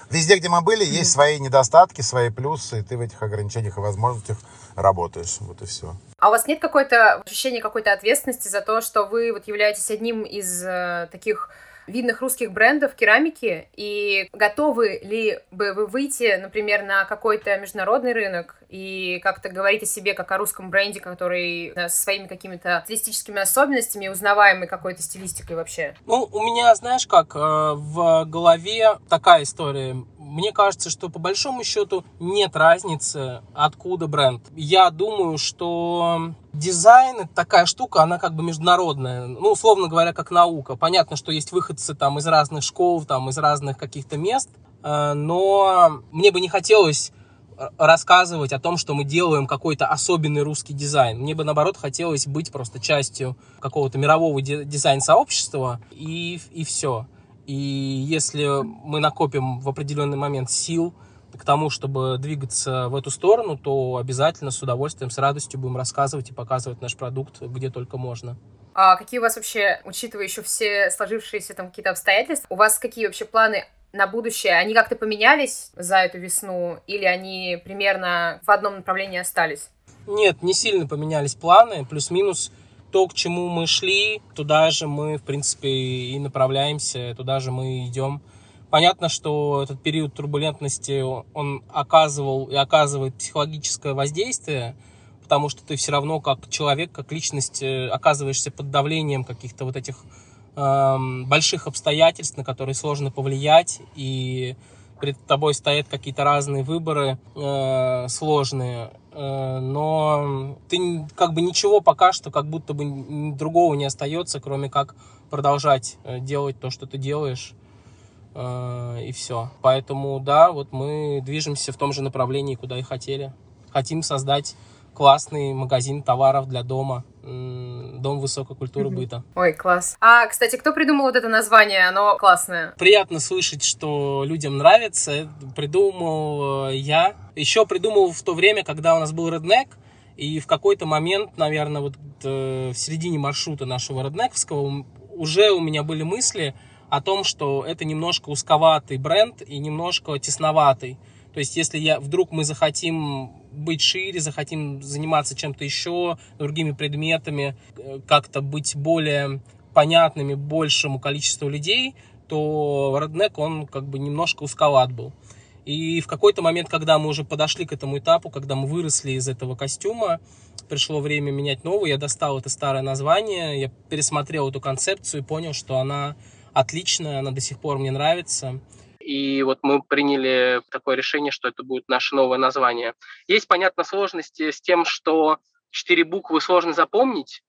Везде, где мы были, есть свои недостатки, свои плюсы, и ты в этих ограничениях и возможностях работаешь. Вот и все. А у вас нет какой-то ощущения какой-то ответственности за то, что вы вот являетесь одним из э, таких видных русских брендов керамики, и готовы ли бы вы выйти, например, на какой-то международный рынок и как-то говорить о себе как о русском бренде, который со своими какими-то стилистическими особенностями, узнаваемой какой-то стилистикой вообще? Ну, у меня, знаешь как, э, в голове такая история мне кажется, что по большому счету нет разницы, откуда бренд. Я думаю, что дизайн это такая штука, она как бы международная. Ну, условно говоря, как наука. Понятно, что есть выходцы там из разных школ, там из разных каких-то мест, э, но мне бы не хотелось рассказывать о том, что мы делаем какой-то особенный русский дизайн. Мне бы, наоборот, хотелось быть просто частью какого-то мирового дизайн-сообщества, и, и все. И если мы накопим в определенный момент сил к тому, чтобы двигаться в эту сторону, то обязательно с удовольствием, с радостью будем рассказывать и показывать наш продукт где только можно. А какие у вас вообще, учитывая еще все сложившиеся там какие-то обстоятельства, у вас какие вообще планы на будущее, они как-то поменялись за эту весну или они примерно в одном направлении остались? Нет, не сильно поменялись планы, плюс-минус то, к чему мы шли, туда же мы, в принципе, и направляемся, туда же мы идем. Понятно, что этот период турбулентности, он оказывал и оказывает психологическое воздействие, потому что ты все равно как человек, как личность э, оказываешься под давлением каких-то вот этих э, больших обстоятельств, на которые сложно повлиять, и перед тобой стоят какие-то разные выборы э, сложные, э, но ты как бы ничего пока что как будто бы другого не остается, кроме как продолжать э, делать то, что ты делаешь и все. Поэтому да, вот мы движемся в том же направлении, куда и хотели. Хотим создать классный магазин товаров для дома. Дом высокой культуры быта. Ой, класс. А, кстати, кто придумал вот это название? Оно классное. Приятно слышать, что людям нравится. Придумал э, я. Еще придумал в то время, когда у нас был Redneck. И в какой-то момент, наверное, вот э, в середине маршрута нашего реднековского уже у меня были мысли о том, что это немножко узковатый бренд и немножко тесноватый. То есть, если я, вдруг мы захотим быть шире, захотим заниматься чем-то еще, другими предметами, э, как-то быть более понятными большему количеству людей, то Redneck, он как бы немножко узковат был. И в какой-то момент, когда мы уже подошли к этому этапу, когда мы выросли из этого костюма, пришло время менять новый, я достал это старое название, я пересмотрел эту концепцию и понял, что она отличная, она до сих пор мне нравится. И вот мы приняли такое решение, что это будет наше новое название. Есть, понятно, сложности с тем, что четыре буквы сложно запомнить.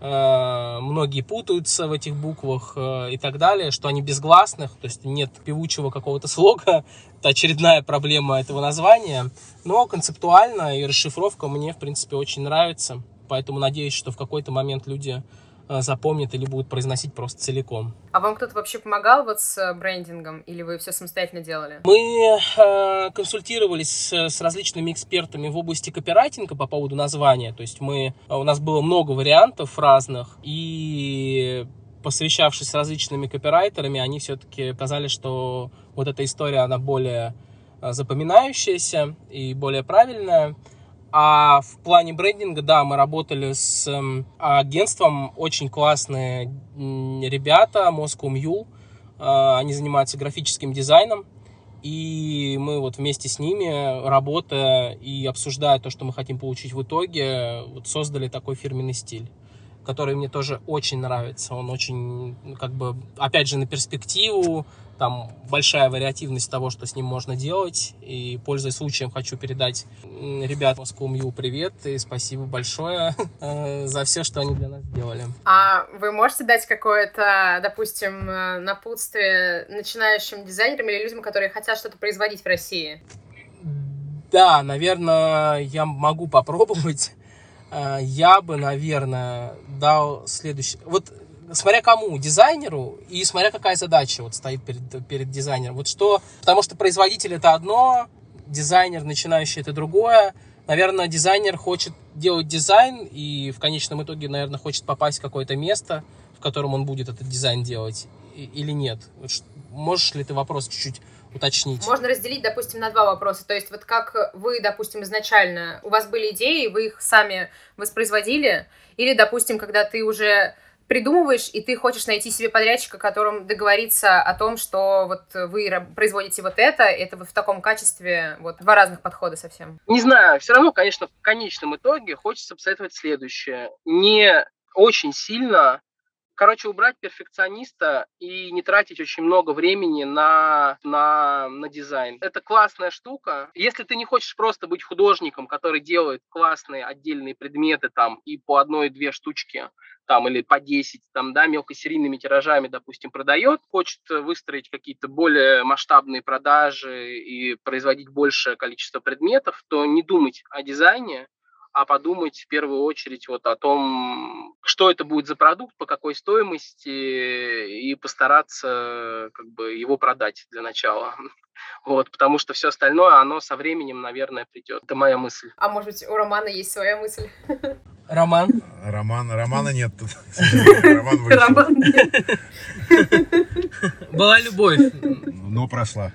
Э, многие путаются в этих буквах э, и так далее, что они безгласных, то есть нет певучего какого-то слога. Это очередная проблема этого названия. Но концептуально и расшифровка мне, в принципе, очень нравится. Поэтому надеюсь, что в какой-то момент люди запомнят или будут произносить просто целиком. А вам кто-то вообще помогал вот с э, брендингом или вы все самостоятельно делали? Мы э, консультировались с, различными экспертами в области копирайтинга по поводу названия. То есть мы, э, у нас было много вариантов разных и посвящавшись с различными копирайтерами, они все-таки сказали, что вот эта история, она более запоминающаяся и более правильная. А в плане брендинга, да, мы работали с э, агентством, очень классные ребята, Moscow Mule, э, они занимаются графическим дизайном, и мы вот вместе с ними, работая и обсуждая то, что мы хотим получить в итоге, вот создали такой фирменный стиль который мне тоже очень нравится. Он очень, как бы, опять же, на перспективу, там большая вариативность того, что с ним можно делать. И, пользуясь случаем, хочу передать ребятам с Кумью привет и спасибо большое э, за все, что они для нас сделали. А вы можете дать какое-то, допустим, э, напутствие начинающим дизайнерам или людям, которые хотят что-то производить в России? Да, наверное, я могу попробовать. Э, я бы, наверное, дал следующий... Вот смотря кому, дизайнеру, и смотря какая задача вот стоит перед, перед дизайнером. Вот что, потому что производитель это одно, дизайнер начинающий это другое. Наверное, дизайнер хочет делать дизайн и в конечном итоге, наверное, хочет попасть в какое-то место, в котором он будет этот дизайн делать или нет. Можешь ли ты вопрос чуть-чуть уточнить? Можно разделить, допустим, на два вопроса. То есть вот как вы, допустим, изначально, у вас были идеи, вы их сами воспроизводили, или, допустим, когда ты уже придумываешь, и ты хочешь найти себе подрядчика, которым договориться о том, что вот вы производите вот это, это вот в таком качестве, вот два разных подхода совсем. Не знаю, все равно, конечно, в конечном итоге хочется посоветовать следующее. Не очень сильно Короче, убрать перфекциониста и не тратить очень много времени на, на, на дизайн. Это классная штука. Если ты не хочешь просто быть художником, который делает классные отдельные предметы там и по одной-две штучки там или по 10, там, да, мелкосерийными тиражами, допустим, продает, хочет выстроить какие-то более масштабные продажи и производить большее количество предметов, то не думать о дизайне, а подумать в первую очередь вот о том, что это будет за продукт, по какой стоимости, и постараться как бы его продать для начала. Вот, потому что все остальное, оно со временем, наверное, придет. Это моя мысль. А может быть, у Романа есть своя мысль? Роман? Роман, Романа нет тут. Роман вышел. Роман. Была любовь. Но прошла.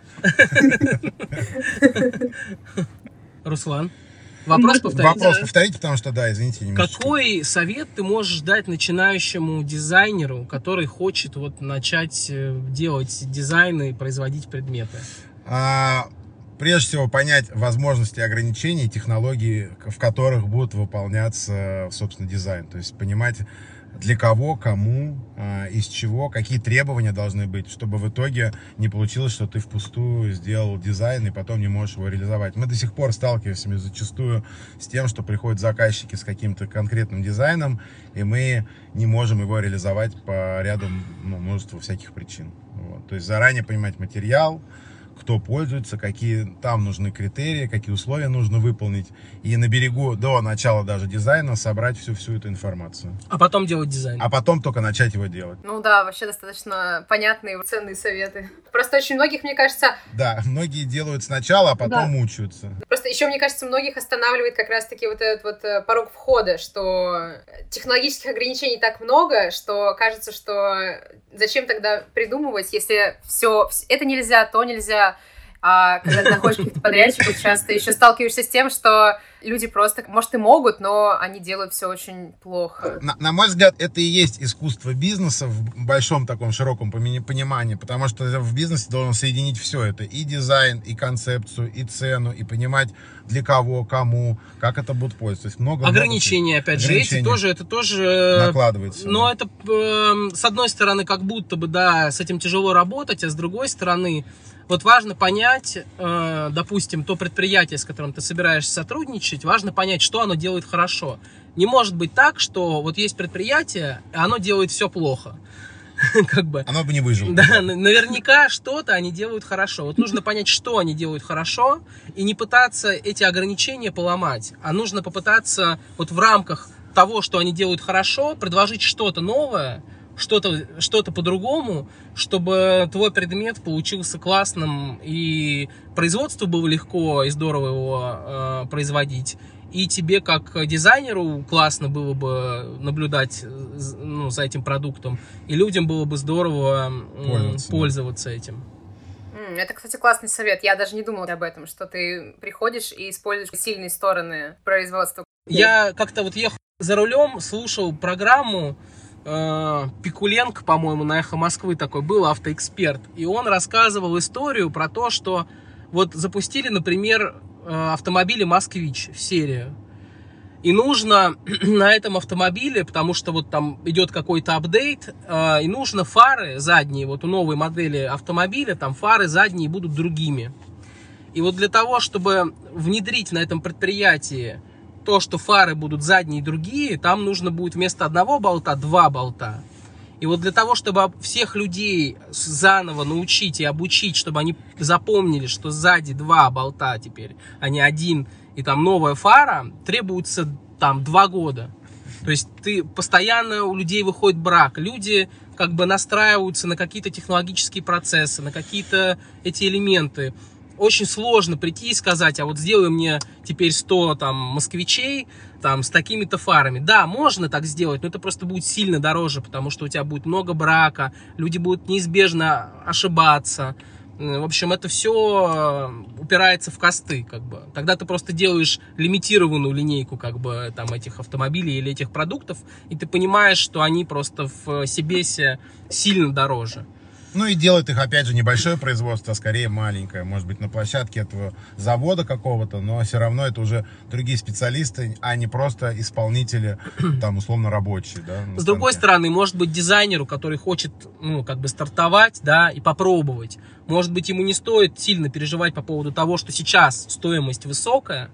Руслан? Вопрос повторите. Вопрос повторите, потому что, да, извините, немножечко. Какой совет ты можешь дать начинающему дизайнеру, который хочет вот начать э, делать дизайны и производить предметы? А, прежде всего понять возможности ограничений, технологии, в которых будет выполняться, собственно, дизайн. То есть понимать, для кого, кому, а, из чего, какие требования должны быть, чтобы в итоге не получилось, что ты впустую сделал дизайн и потом не можешь его реализовать. Мы до сих пор сталкиваемся зачастую с тем, что приходят заказчики с каким-то конкретным дизайном, и мы не можем его реализовать по ряду ну, множеству всяких причин. Вот. То есть заранее понимать материал, кто пользуется, какие там нужны критерии, какие условия нужно выполнить. И на берегу до начала даже дизайна собрать всю, всю эту информацию. А потом делать дизайн. А потом только начать его делать. Ну да, вообще достаточно понятные, ценные советы. Просто очень многих, мне кажется, Да, многие делают сначала, а потом Да. мучаются. Просто еще, мне кажется, многих останавливает как раз-таки вот этот вот э, порог входа, что технологических ограничений так много, что кажется, что зачем тогда придумывать, если все это нельзя, то нельзя. А когда ты находишь каких-то подрядчиков, часто еще сталкиваешься с тем, что люди просто, может, и могут, но они делают все очень плохо. На, на мой взгляд, это и есть искусство бизнеса в большом таком широком понимании, потому что в бизнесе должен соединить все это. И дизайн, и концепцию, и цену, и понимать для кого, кому, как это будет пользоваться. Много Ограничения, опять же, эти тоже, это тоже... э, накладывается. Но это, эм, с одной стороны, как будто бы, да, с этим тяжело работать, а с другой стороны, вот важно понять, э, допустим, то предприятие, с которым ты собираешься сотрудничать, важно понять, что оно делает хорошо. Не может быть так, что вот есть предприятие, и оно делает все плохо. Как бы. Оно бы не выжило. Да, наверняка что-то они делают хорошо. Вот нужно понять, что они делают хорошо, и не пытаться эти ограничения поломать, а нужно попытаться вот в рамках того, что они делают хорошо, предложить что-то новое, что-то что по-другому, чтобы твой предмет получился классным, и производству было легко и здорово его э, производить, и тебе как дизайнеру классно было бы наблюдать э, ну, за этим продуктом, и людям было бы здорово м, Пользоваться, да. этим. Это, кстати, классный совет. Я даже не думала об этом, что ты приходишь и используешь сильные стороны производства. Я как-то вот ехал за рулем, слушал программу э, Пикуленко, по-моему, на Эхо Москвы такой был автоэксперт, и он рассказывал историю про то, что вот запустили, например, э, автомобили Москвич в серию. И нужно на этом автомобиле, потому что вот там идет какой-то апдейт, э, и нужно фары задние, вот у новой модели автомобиля, там фары задние будут другими. И вот для того, чтобы внедрить на этом предприятии то, что фары будут задние и другие, там нужно будет вместо одного болта два болта. И вот для того, чтобы об- всех людей заново научить и обучить, чтобы они запомнили, что сзади два болта теперь, а не один, и там новая фара, требуется там два года. То есть ты постоянно у людей выходит брак. Люди как бы настраиваются на какие-то технологические процессы, на какие-то эти элементы. Очень сложно прийти и сказать, а вот сделай мне теперь 100 там москвичей там с такими-то фарами. Да, можно так сделать, но это просто будет сильно дороже, потому что у тебя будет много брака, люди будут неизбежно ошибаться. Э, В общем, это все упирается в косты, как бы. Тогда ты просто делаешь лимитированную линейку, как бы, там, этих автомобилей или этих продуктов, и ты понимаешь, что они просто в Сибесе сильно дороже. Ну и делает их, опять же, небольшое производство, а скорее маленькое. Может быть, на площадке этого завода какого-то, но все равно это уже другие специалисты, а не просто исполнители, там, условно, рабочие, да, С другой стороны, может быть, дизайнеру, который хочет, ну, как бы стартовать, да, и попробовать, может быть, ему не стоит сильно переживать по поводу того, что сейчас стоимость высокая,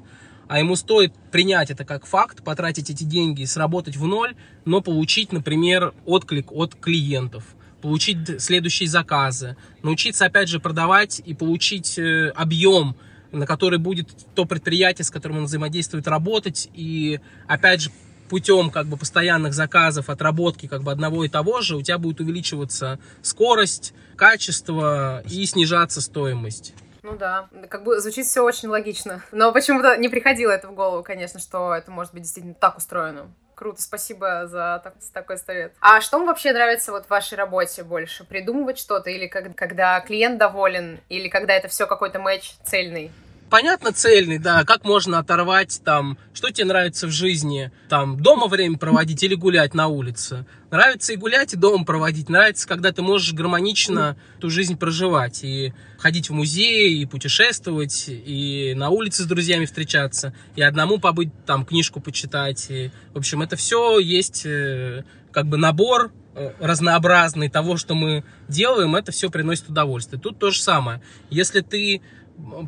а ему стоит принять это как факт, потратить эти деньги сработать в ноль, но получить, например, отклик от клиентов, получить следующие заказы, научиться, опять же, продавать и получить э, объем, на который будет то предприятие, с которым он взаимодействует, работать, и, опять же, путем как бы постоянных заказов, отработки как бы одного и того же, у тебя будет увеличиваться скорость, качество и снижаться стоимость. Ну да, как бы звучит все очень логично. Но почему-то не приходило это в голову, конечно, что это может быть действительно так устроено. Круто, спасибо за так, такой совет. А что вам вообще нравится вот в вашей работе больше? Придумывать что-то или как, когда клиент доволен, или когда это все какой-то матч цельный? Понятно цельный, да, как можно оторвать там, что тебе нравится в жизни, там, дома время проводить или гулять на улице. Нравится и гулять, и дома проводить. Нравится, когда ты можешь гармонично эту жизнь проживать. И ходить в музей, и путешествовать, и на улице с друзьями встречаться, и одному побыть, там, книжку почитать. И, в общем, это все есть э, как бы набор э, разнообразный того, что мы делаем, это все приносит удовольствие. Тут то же самое. Если ты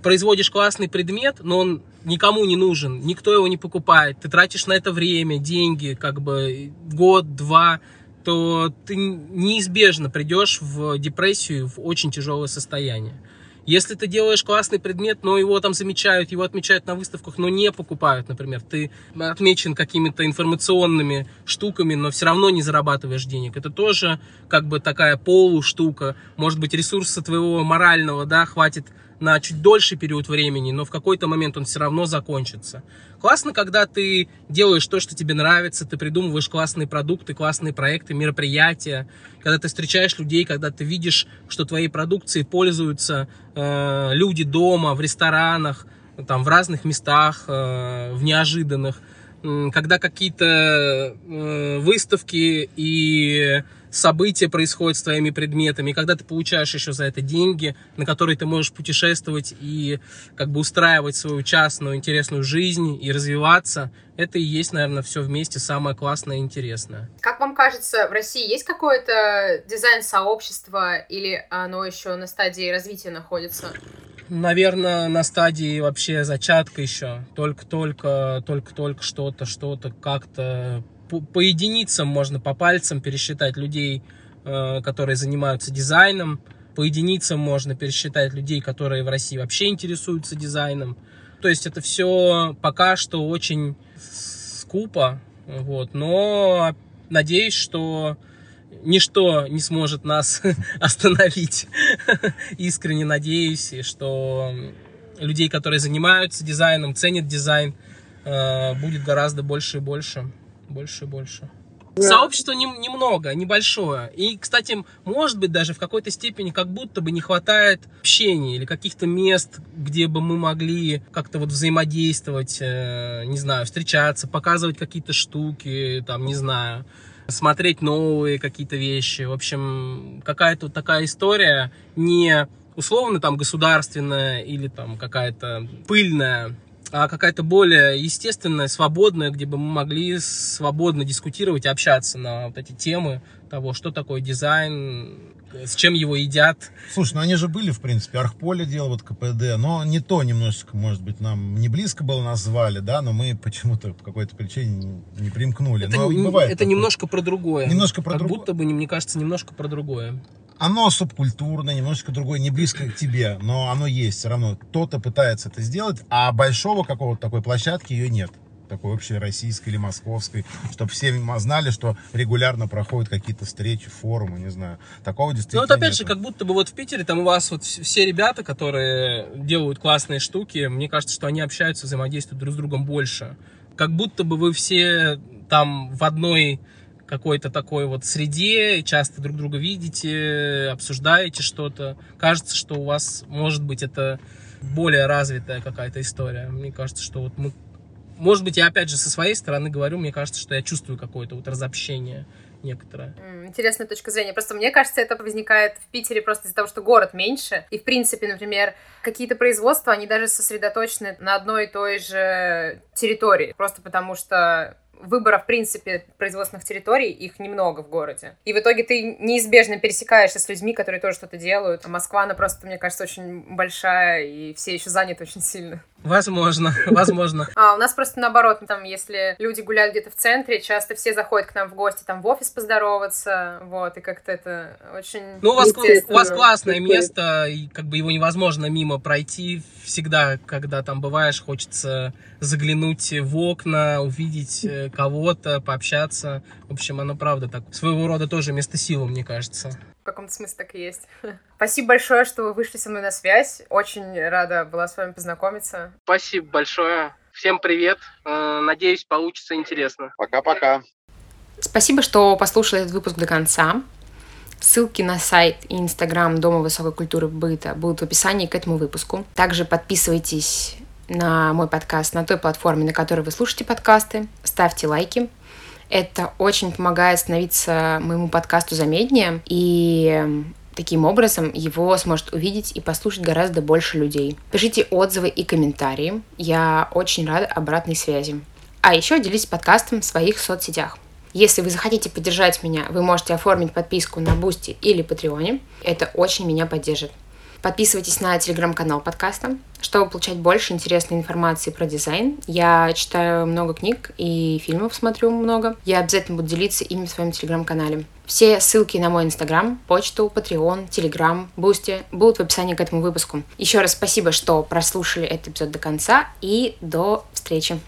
производишь классный предмет, но он никому не нужен, никто его не покупает, ты тратишь на это время, деньги, как бы год, два, то ты неизбежно придешь в депрессию, в очень тяжелое состояние. Если ты делаешь классный предмет, но его там замечают, его отмечают на выставках, но не покупают, например, ты отмечен какими-то информационными штуками, но все равно не зарабатываешь денег. Это тоже как бы такая полуштука. Может быть, ресурса твоего морального, да, хватит на чуть дольший период времени, но в какой-то момент он все равно закончится. Классно, когда ты делаешь то, что тебе нравится, ты придумываешь классные продукты, классные проекты, мероприятия, когда ты встречаешь людей, когда ты видишь, что твоей продукцией пользуются э, люди дома, в ресторанах, там, в разных местах, э, в неожиданных, когда какие-то э, выставки и события происходят с твоими предметами, и когда ты получаешь еще за это деньги, на которые ты можешь путешествовать и как бы устраивать свою частную интересную жизнь и развиваться, это и есть, наверное, все вместе самое классное и интересное. Как вам кажется, в России есть какое-то дизайн-сообщество или оно еще на стадии развития находится? Наверное, на стадии вообще зачатка еще. Только-только, только-только что-то, что-то как-то по, единицам можно по пальцам пересчитать людей, э, которые занимаются дизайном. По единицам можно пересчитать людей, которые в России вообще интересуются дизайном. То есть это все пока что очень скупо. Вот. Но надеюсь, что ничто не сможет нас остановить. Искренне надеюсь, что людей, которые занимаются дизайном, ценят дизайн, э, будет гораздо больше и больше больше и больше. Да. Сообщество не, немного, небольшое. И, кстати, может быть, даже в какой-то степени как будто бы не хватает общения или каких-то мест, где бы мы могли как-то вот взаимодействовать, э, не знаю, встречаться, показывать какие-то штуки, там, не знаю, смотреть новые какие-то вещи. В общем, какая-то вот такая история не условно там государственная или там какая-то пыльная, а какая-то более естественная, свободная, где бы мы могли свободно дискутировать общаться на вот эти темы того, что такое дизайн, с чем его едят. Слушай, ну они же были, в принципе, Архполе делал вот КПД, но не то немножечко, может быть, нам не близко было нас звали, да, но мы почему-то по какой-то причине не примкнули. Это, но бывает это немножко про другое. Немножко про как другое. будто бы, мне кажется, немножко про другое оно субкультурное, немножечко другое, не близко к тебе, но оно есть все равно. Кто-то пытается это сделать, а большого какого-то такой площадки ее нет такой общей российской или московской, чтобы все знали, что регулярно проходят какие-то встречи, форумы, не знаю. Такого действительно Ну вот опять нету. же, как будто бы вот в Питере там у вас вот все ребята, которые делают классные штуки, мне кажется, что они общаются, взаимодействуют друг с другом больше. Как будто бы вы все там в одной какой-то такой вот среде, часто друг друга видите, обсуждаете что-то. Кажется, что у вас, может быть, это более развитая какая-то история. Мне кажется, что вот мы... Может быть, я опять же со своей стороны говорю, мне кажется, что я чувствую какое-то вот разобщение некоторое. Интересная точка зрения. Просто мне кажется, это возникает в Питере просто из-за того, что город меньше. И, в принципе, например, какие-то производства, они даже сосредоточены на одной и той же территории. Просто потому что выбора, в принципе, производственных территорий, их немного в городе. И в итоге ты неизбежно пересекаешься с людьми, которые тоже что-то делают. А Москва, она просто, мне кажется, очень большая, и все еще заняты очень сильно. Возможно, возможно. А у нас просто наоборот, там, если люди гуляют где-то в центре, часто все заходят к нам в гости, там, в офис поздороваться, вот, и как-то это очень Ну, у вас, у вас классное место, и как бы его невозможно мимо пройти. Всегда, когда там бываешь, хочется заглянуть в окна, увидеть э, кого-то, пообщаться. В общем, оно правда так. Своего рода тоже место силы, мне кажется. В каком-то смысле так и есть. Спасибо большое, что вы вышли со мной на связь. Очень рада была с вами познакомиться. Спасибо большое. Всем привет. Э, надеюсь, получится интересно. Пока-пока. Спасибо, что послушали этот выпуск до конца. Ссылки на сайт и инстаграм Дома высокой культуры быта будут в описании к этому выпуску. Также подписывайтесь на мой подкаст на той платформе, на которой вы слушаете подкасты. Ставьте лайки. Это очень помогает становиться моему подкасту заметнее, и таким образом его сможет увидеть и послушать гораздо больше людей. Пишите отзывы и комментарии. Я очень рада обратной связи. А еще делитесь подкастом в своих соцсетях. Если вы захотите поддержать меня, вы можете оформить подписку на Boosty или Patreon е. Это очень меня поддержит. Подписывайтесь на телеграм-канал подкаста, чтобы получать больше интересной информации про дизайн. Я читаю много книг и фильмов смотрю много. Я обязательно буду делиться ими в своем телеграм-канале. Все ссылки на мой инстаграм, почту, Patreon, телеграм, Boosty будут в описании к этому выпуску. Еще раз спасибо, что прослушали этот эпизод до конца и до встречи.